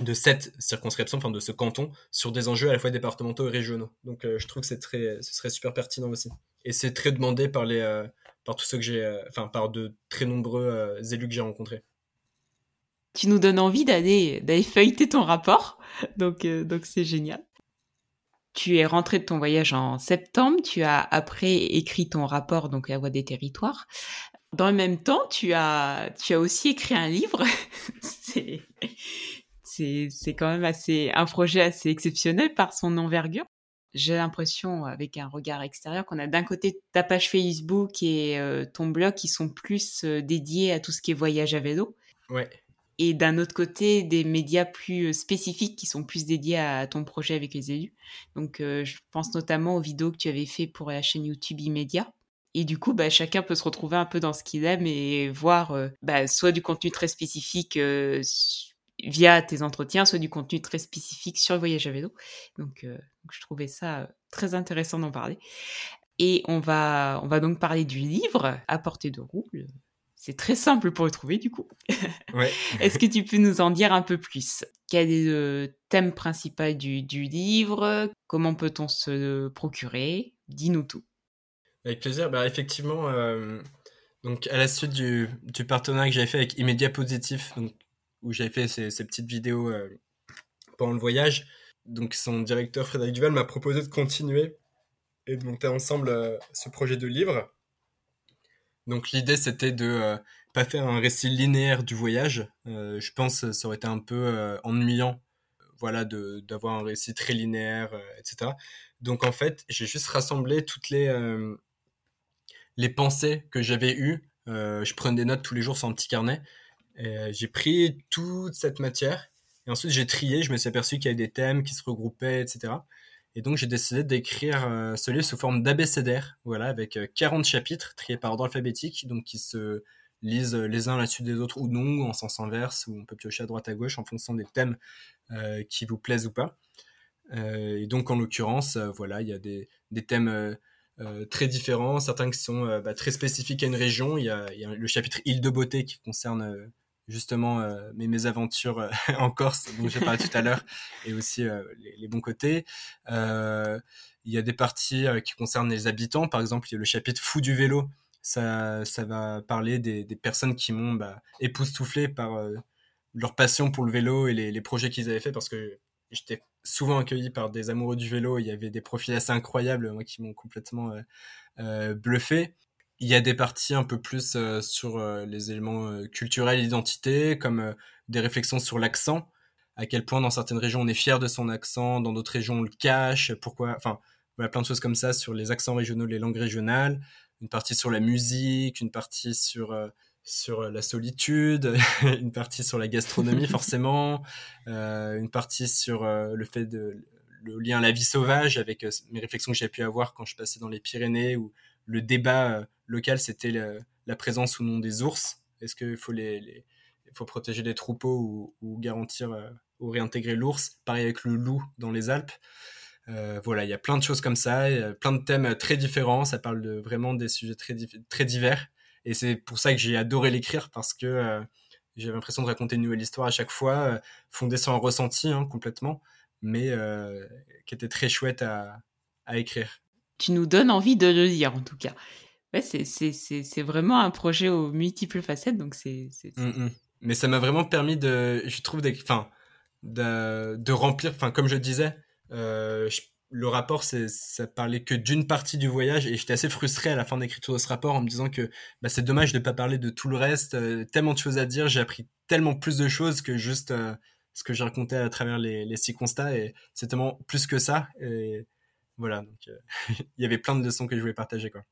de cette circonscription, enfin de ce canton, sur des enjeux à la fois départementaux et régionaux. Donc euh, je trouve que c'est très, ce serait super pertinent aussi. Et c'est très demandé par les, euh, par tous ceux que j'ai, euh, enfin par de très nombreux élus que j'ai rencontrés. Tu nous donnes envie d'aller, d'aller feuilleter ton rapport, donc donc c'est génial. Tu es rentré de ton voyage en septembre, tu as après écrit ton rapport, donc La Voix des Territoires. Dans le même temps, tu as, tu as aussi écrit un livre. c'est c'est quand même assez un projet assez exceptionnel par son envergure. J'ai l'impression, avec un regard extérieur, qu'on a d'un côté ta page Facebook et euh, ton blog qui sont plus euh, dédiés à tout ce qui est voyage à vélo. Ouais. Et d'un autre côté, des médias plus euh, spécifiques qui sont plus dédiés à ton projet avec les élus. Donc, je pense notamment aux vidéos que tu avais fait pour la chaîne YouTube Immédiat. Et du coup, bah, chacun peut se retrouver un peu dans ce qu'il aime et voir bah, soit du contenu très spécifique via tes entretiens, soit du contenu très spécifique sur le voyage à vélo. Donc, euh, je trouvais ça euh, très intéressant d'en parler. Et on va, on va donc parler du livre à portée de roue. C'est très simple pour le trouver du coup. Est-ce que tu peux nous en dire un peu plus? Quel est le thème principal du, livre? Comment peut-on se procurer? Dis-nous tout. Avec plaisir. Bah, effectivement, euh, donc à la suite du, du partenariat que j'avais fait avec Immédiat Positif, donc où j'avais fait ces, petites vidéos euh, pendant le voyage. Donc son directeur Frédéric Duval m'a proposé de continuer et de monter ensemble euh, ce projet de livre. Donc l'idée c'était de euh, pas faire un récit linéaire du voyage. je pense que ça aurait été un peu ennuyant voilà, d'avoir un récit très linéaire, etc. Donc en fait, j'ai juste rassemblé toutes les, les pensées que j'avais eues. je prenais des notes tous les jours sur un petit carnet. Euh, j'ai pris toute cette matière et ensuite j'ai trié. Je me suis aperçu qu'il y avait des thèmes qui se regroupaient, etc. Et donc j'ai décidé d'écrire euh, ce livre sous forme d'abécédaire, voilà, avec 40 euh, chapitres triés par ordre alphabétique, donc qui se lisent les uns à la suite des autres ou non, en sens inverse, ou on peut piocher à droite à gauche en fonction des thèmes qui vous plaisent ou pas. et donc, en l'occurrence, voilà, il y a des, thèmes très différents, certains qui sont bah, très spécifiques à une région. Il y y a le chapitre Île de beauté qui concerne justement euh, mes mésaventures euh, en Corse dont j'ai parlé tout à l'heure et aussi euh, les, bons côtés. Il y a des parties qui concernent les habitants, par exemple, il y a le chapitre fou du vélo. Ça, ça va parler des, personnes qui m'ont bah, époustouflé par leur passion pour le vélo et les, projets qu'ils avaient fait parce que j'étais souvent accueilli par des amoureux du vélo. Il y avait des profils assez incroyables, moi, qui m'ont complètement bluffé. Il y a des parties un peu plus euh, sur euh, les éléments euh, culturels, identité, comme des réflexions sur l'accent, à quel point dans certaines régions on est fier de son accent, dans d'autres régions on le cache, pourquoi, enfin, voilà, plein de choses comme ça sur les accents régionaux, les langues régionales, une partie sur la musique, une partie sur sur la solitude, une partie sur la gastronomie forcément, une partie sur le fait de le lien à la vie sauvage avec mes réflexions que j'ai pu avoir quand je passais dans les Pyrénées ou le débat euh, local, c'était la, présence ou non des ours. Est-ce qu'il faut, les, faut protéger les troupeaux ou, garantir euh, ou réintégrer l'ours? Pareil avec le loup dans les Alpes. Euh, voilà, il y a plein de choses comme ça, plein de thèmes très différents. Ça parle de vraiment des sujets très, très divers. Et c'est pour ça que j'ai adoré l'écrire parce que j'avais l'impression de raconter une nouvelle histoire à chaque fois, fondée sur un ressenti hein, complètement, mais qui était très chouette à écrire tu nous donnes envie de le lire en tout cas. Ouais, c'est vraiment un projet aux multiples facettes, donc c'est. Mmh, mmh. Mais ça m'a vraiment permis de, je trouve, de, de, remplir, enfin, comme je disais, euh, le rapport, ça parlait que d'une partie du voyage et j'étais assez frustré à la fin d'écriture de ce rapport en me disant que bah, c'est dommage de ne pas parler de tout le reste, euh, tellement de choses à dire, j'ai appris tellement plus de choses que juste euh, ce que j'ai raconté à travers les, les, six constats et c'est tellement plus que ça. Et, voilà, donc il y avait plein de leçons que je voulais partager. Quoi.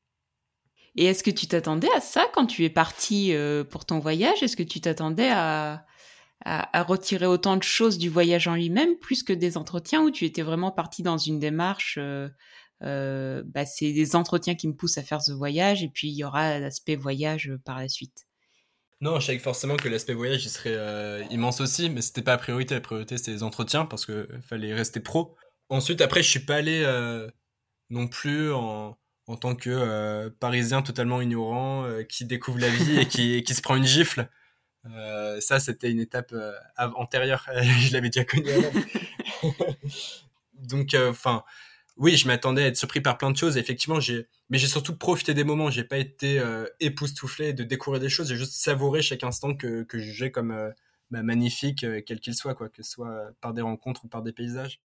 Et est-ce que tu t'attendais à ça quand tu es parti euh, pour ton voyage? Est-ce que tu t'attendais à, à, retirer autant de choses du voyage en lui-même, plus que des entretiens, ou tu étais vraiment parti dans une démarche euh, bah, c'est des entretiens qui me poussent à faire ce voyage, et puis il y aura l'aspect voyage par la suite? Non, je savais forcément que l'aspect voyage il serait immense aussi, mais c'était pas la priorité. La priorité c'était les entretiens parce qu'il fallait rester pro. Ensuite, après, je suis pas allé euh, non plus en, en tant que euh, Parisien totalement ignorant euh, qui découvre la vie et qui, qui, se prend une gifle. ça, c'était une étape antérieure. je l'avais déjà connu avant. Donc, enfin, oui, je m'attendais à être surpris par plein de choses. Effectivement, j'ai, mais j'ai surtout profité des moments. J'ai pas été époustouflé de découvrir des choses. J'ai juste savouré chaque instant que, que j'ai comme bah, magnifique, quel qu'il soit, quoi, que ce soit par des rencontres ou par des paysages.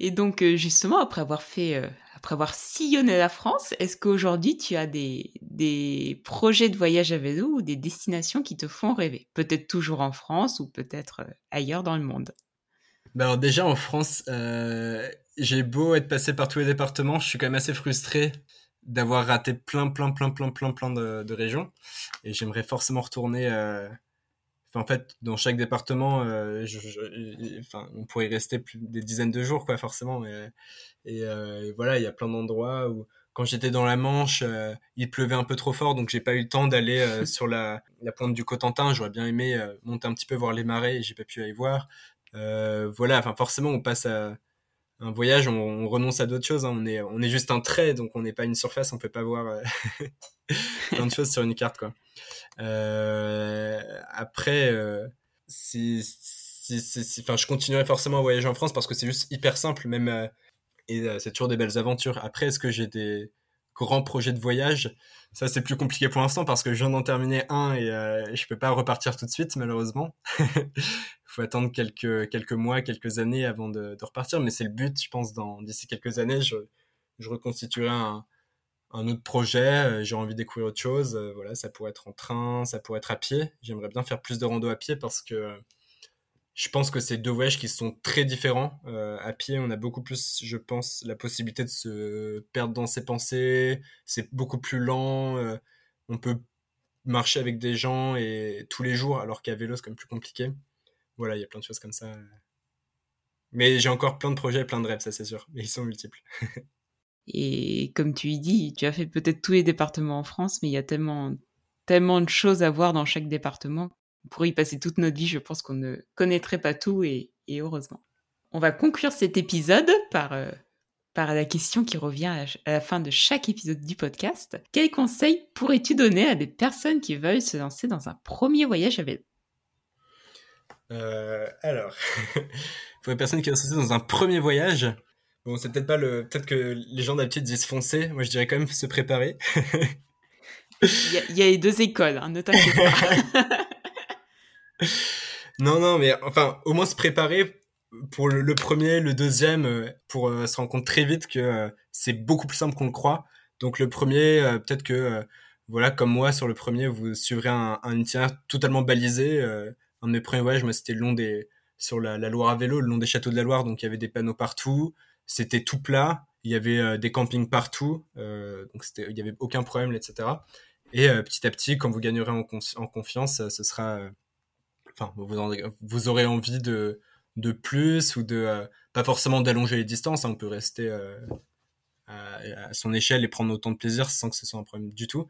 Et donc, euh, justement, après avoir fait, euh, après avoir sillonné la France, est-ce qu'aujourd'hui tu as des, des projets de voyage à vélo ou des destinations qui te font rêver? Peut-être toujours en France ou peut-être euh, ailleurs dans le monde ben alors déjà en France, j'ai beau être passé par tous les départements, je suis quand même assez frustré d'avoir raté plein, plein, plein, plein, plein, plein de, de régions. Et j'aimerais forcément retourner en fait, dans chaque département, euh, enfin, on pourrait y rester plus des dizaines de jours, quoi, forcément. Et, euh, et, voilà, il y a plein d'endroits où, quand j'étais dans la Manche, euh, il pleuvait un peu trop fort, donc j'ai pas eu le temps d'aller sur la, la, pointe du Cotentin. J'aurais bien aimé monter un petit peu voir les marais, et j'ai pas pu aller voir. voilà, enfin, forcément, on passe à un voyage, on, renonce à d'autres choses. Hein. On est, on juste un trait, donc on n'est pas une surface, on peut pas voir plein de choses sur une carte, quoi. Euh, après, euh, je continuerai forcément à voyager en France parce que c'est juste hyper simple, même euh, et c'est toujours des belles aventures. Après, est-ce que j'ai des grands projets de voyage Ça, c'est plus compliqué pour l'instant parce que je viens d'en terminer un et je peux pas repartir tout de suite, malheureusement. Il faut attendre quelques, quelques mois, quelques années avant de, repartir, mais c'est le but, je pense, d'ici quelques années, je, je reconstituerai un, un autre projet, euh, j'ai envie de découvrir autre chose. Euh, voilà, ça pourrait être en train, ça pourrait être à pied. J'aimerais bien faire plus de rando à pied parce que je pense que c'est deux voyages qui sont très différents. Euh, à pied, on a beaucoup plus, je pense, la possibilité de se perdre dans ses pensées. C'est beaucoup plus lent. on peut marcher avec des gens et tous les jours, alors qu'à vélo, c'est quand même plus compliqué. Voilà, il y a plein de choses comme ça. Mais j'ai encore plein de projets, plein de rêves, ça c'est sûr. Mais ils sont multiples. Et comme tu y dis, tu as fait peut-être tous les départements en France, mais il y a tellement de choses à voir dans chaque département. On pourrait y passer toute notre vie, je pense qu'on ne connaîtrait pas tout et, heureusement. On va conclure cet épisode par, euh, par la question qui revient à, la fin de chaque épisode du podcast. Quels conseils pourrais-tu donner à des personnes qui veulent se lancer dans un premier voyage à vélo? Euh, Alors, pour les personnes qui veulent se lancer dans un premier voyage, bon, c'est peut-être pas le. Peut-être que les gens d'habitude disent foncer. Moi, je dirais quand même se préparer. Il y, a les deux écoles, hein, ne t'inquiète pas. non, non, mais enfin, au moins se préparer pour le, premier, le deuxième, euh, pour euh, se rendre compte très vite que euh, c'est beaucoup plus simple qu'on le croit. Donc le premier, peut-être que, voilà, comme moi, sur le premier, vous suivrez un, itinéraire totalement balisé. un de mes premiers voyages, moi, c'était le long des, sur la, Loire à vélo, le long des châteaux de la Loire, donc il y avait des panneaux partout. C'était tout plat. Il y avait des campings partout, donc il y avait aucun problème, etc. Et petit à petit, quand vous gagnerez en confiance, ce sera, enfin, vous, vous aurez envie de de plus ou de euh, pas forcément d'allonger les distances. Hein, on peut rester euh, à, son échelle et prendre autant de plaisir sans que ce soit un problème du tout.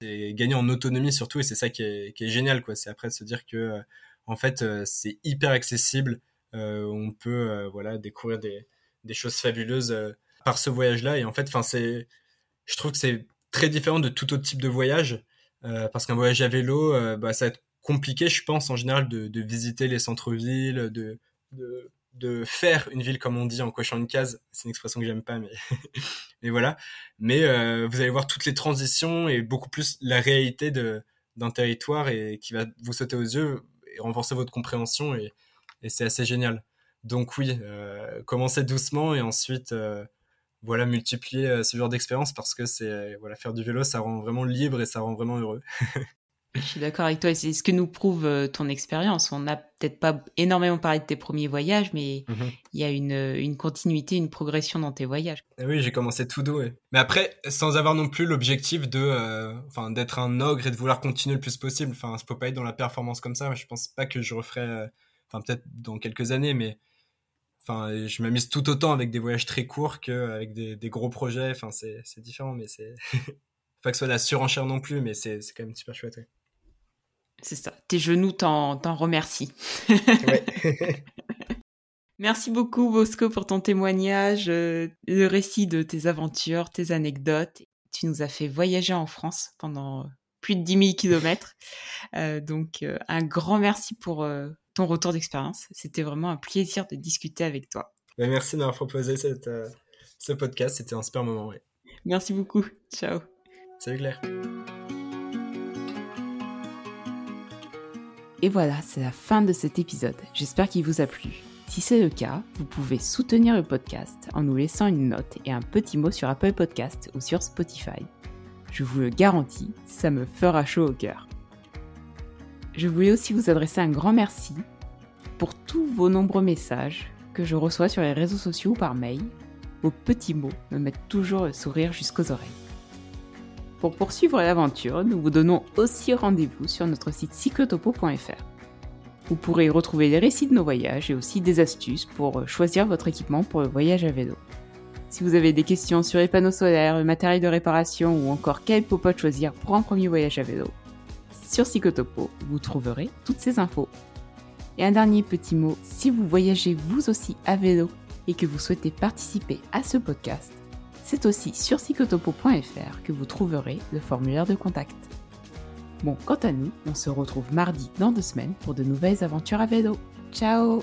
Et gagner en autonomie surtout, et c'est ça qui est, génial, quoi. C'est après de se dire que euh, en fait c'est hyper accessible. on peut voilà découvrir des, choses fabuleuses par ce voyage-là. Et en fait, enfin c'est, je trouve que c'est très différent de tout autre type de voyage. parce qu'un voyage à vélo, bah, ça va être compliqué, je pense, en général, de, visiter les centres-villes, de, de, faire une ville comme on dit en cochant une case. C'est une expression que j'aime pas, mais, mais voilà. Mais euh, vous allez voir toutes les transitions et beaucoup plus la réalité d'un territoire et qui va vous sauter aux yeux et renforcer votre compréhension et, et c'est assez génial. Donc oui, euh, commencez doucement et ensuite euh, voilà multiplier ce genre d'expérience parce que c'est voilà faire du vélo ça rend vraiment libre et ça rend vraiment heureux. Je suis d'accord avec toi. C'est ce que nous prouve euh, ton expérience. On n'a peut-être pas énormément parlé de tes premiers voyages, mais mhm. il y a une, une, continuité, une progression dans tes voyages. Eh oui, j'ai commencé tout doux. Mais après, sans avoir non plus l'objectif de, euh, enfin, d'être un ogre et de vouloir continuer le plus possible. Enfin, ça peut pas être dans la performance comme ça. Je pense pas que je referai, euh, enfin, peut-être dans quelques années, mais enfin, je m'amuse tout autant avec des voyages très courts qu'avec des, des gros projets. Enfin, c'est différent, mais c'est pas que ce soit la surenchère non plus, mais c'est quand même super chouette. C'est ça. Tes genoux t'en remercient. Merci beaucoup Bosco pour ton témoignage, euh, le récit de tes aventures, tes anecdotes. Tu nous as fait voyager en France pendant plus de 10 000 kilomètres. Euh, donc euh, un grand merci pour ton retour d'expérience. C'était vraiment un plaisir de discuter avec toi. Ben, merci d'avoir proposé cette, ce podcast. C'était un super moment. Merci beaucoup. Ciao. Salut Claire. Et voilà, c'est la fin de cet épisode. J'espère qu'il vous a plu. Si c'est le cas, vous pouvez soutenir le podcast en nous laissant une note et un petit mot sur Apple Podcast ou sur Spotify. Je vous le garantis, ça me fera chaud au cœur. Je voulais aussi vous adresser un grand merci pour tous vos nombreux messages que je reçois sur les réseaux sociaux ou par mail. Vos petits mots me mettent toujours le sourire jusqu'aux oreilles. Pour poursuivre l'aventure, nous vous donnons aussi rendez-vous sur notre site cyclotopo.fr. Vous pourrez y retrouver les récits de nos voyages et aussi des astuces pour choisir votre équipement pour le voyage à vélo. Si vous avez des questions sur les panneaux solaires, le matériel de réparation ou encore quel popote choisir pour un premier voyage à vélo, sur Cyclotopo, vous trouverez toutes ces infos. Et un dernier petit mot, si vous voyagez vous aussi à vélo et que vous souhaitez participer à ce podcast, c'est aussi sur cyclotopo.fr que vous trouverez le formulaire de contact. Bon, quant à nous, on se retrouve mardi dans deux semaines pour de nouvelles aventures à vélo. Ciao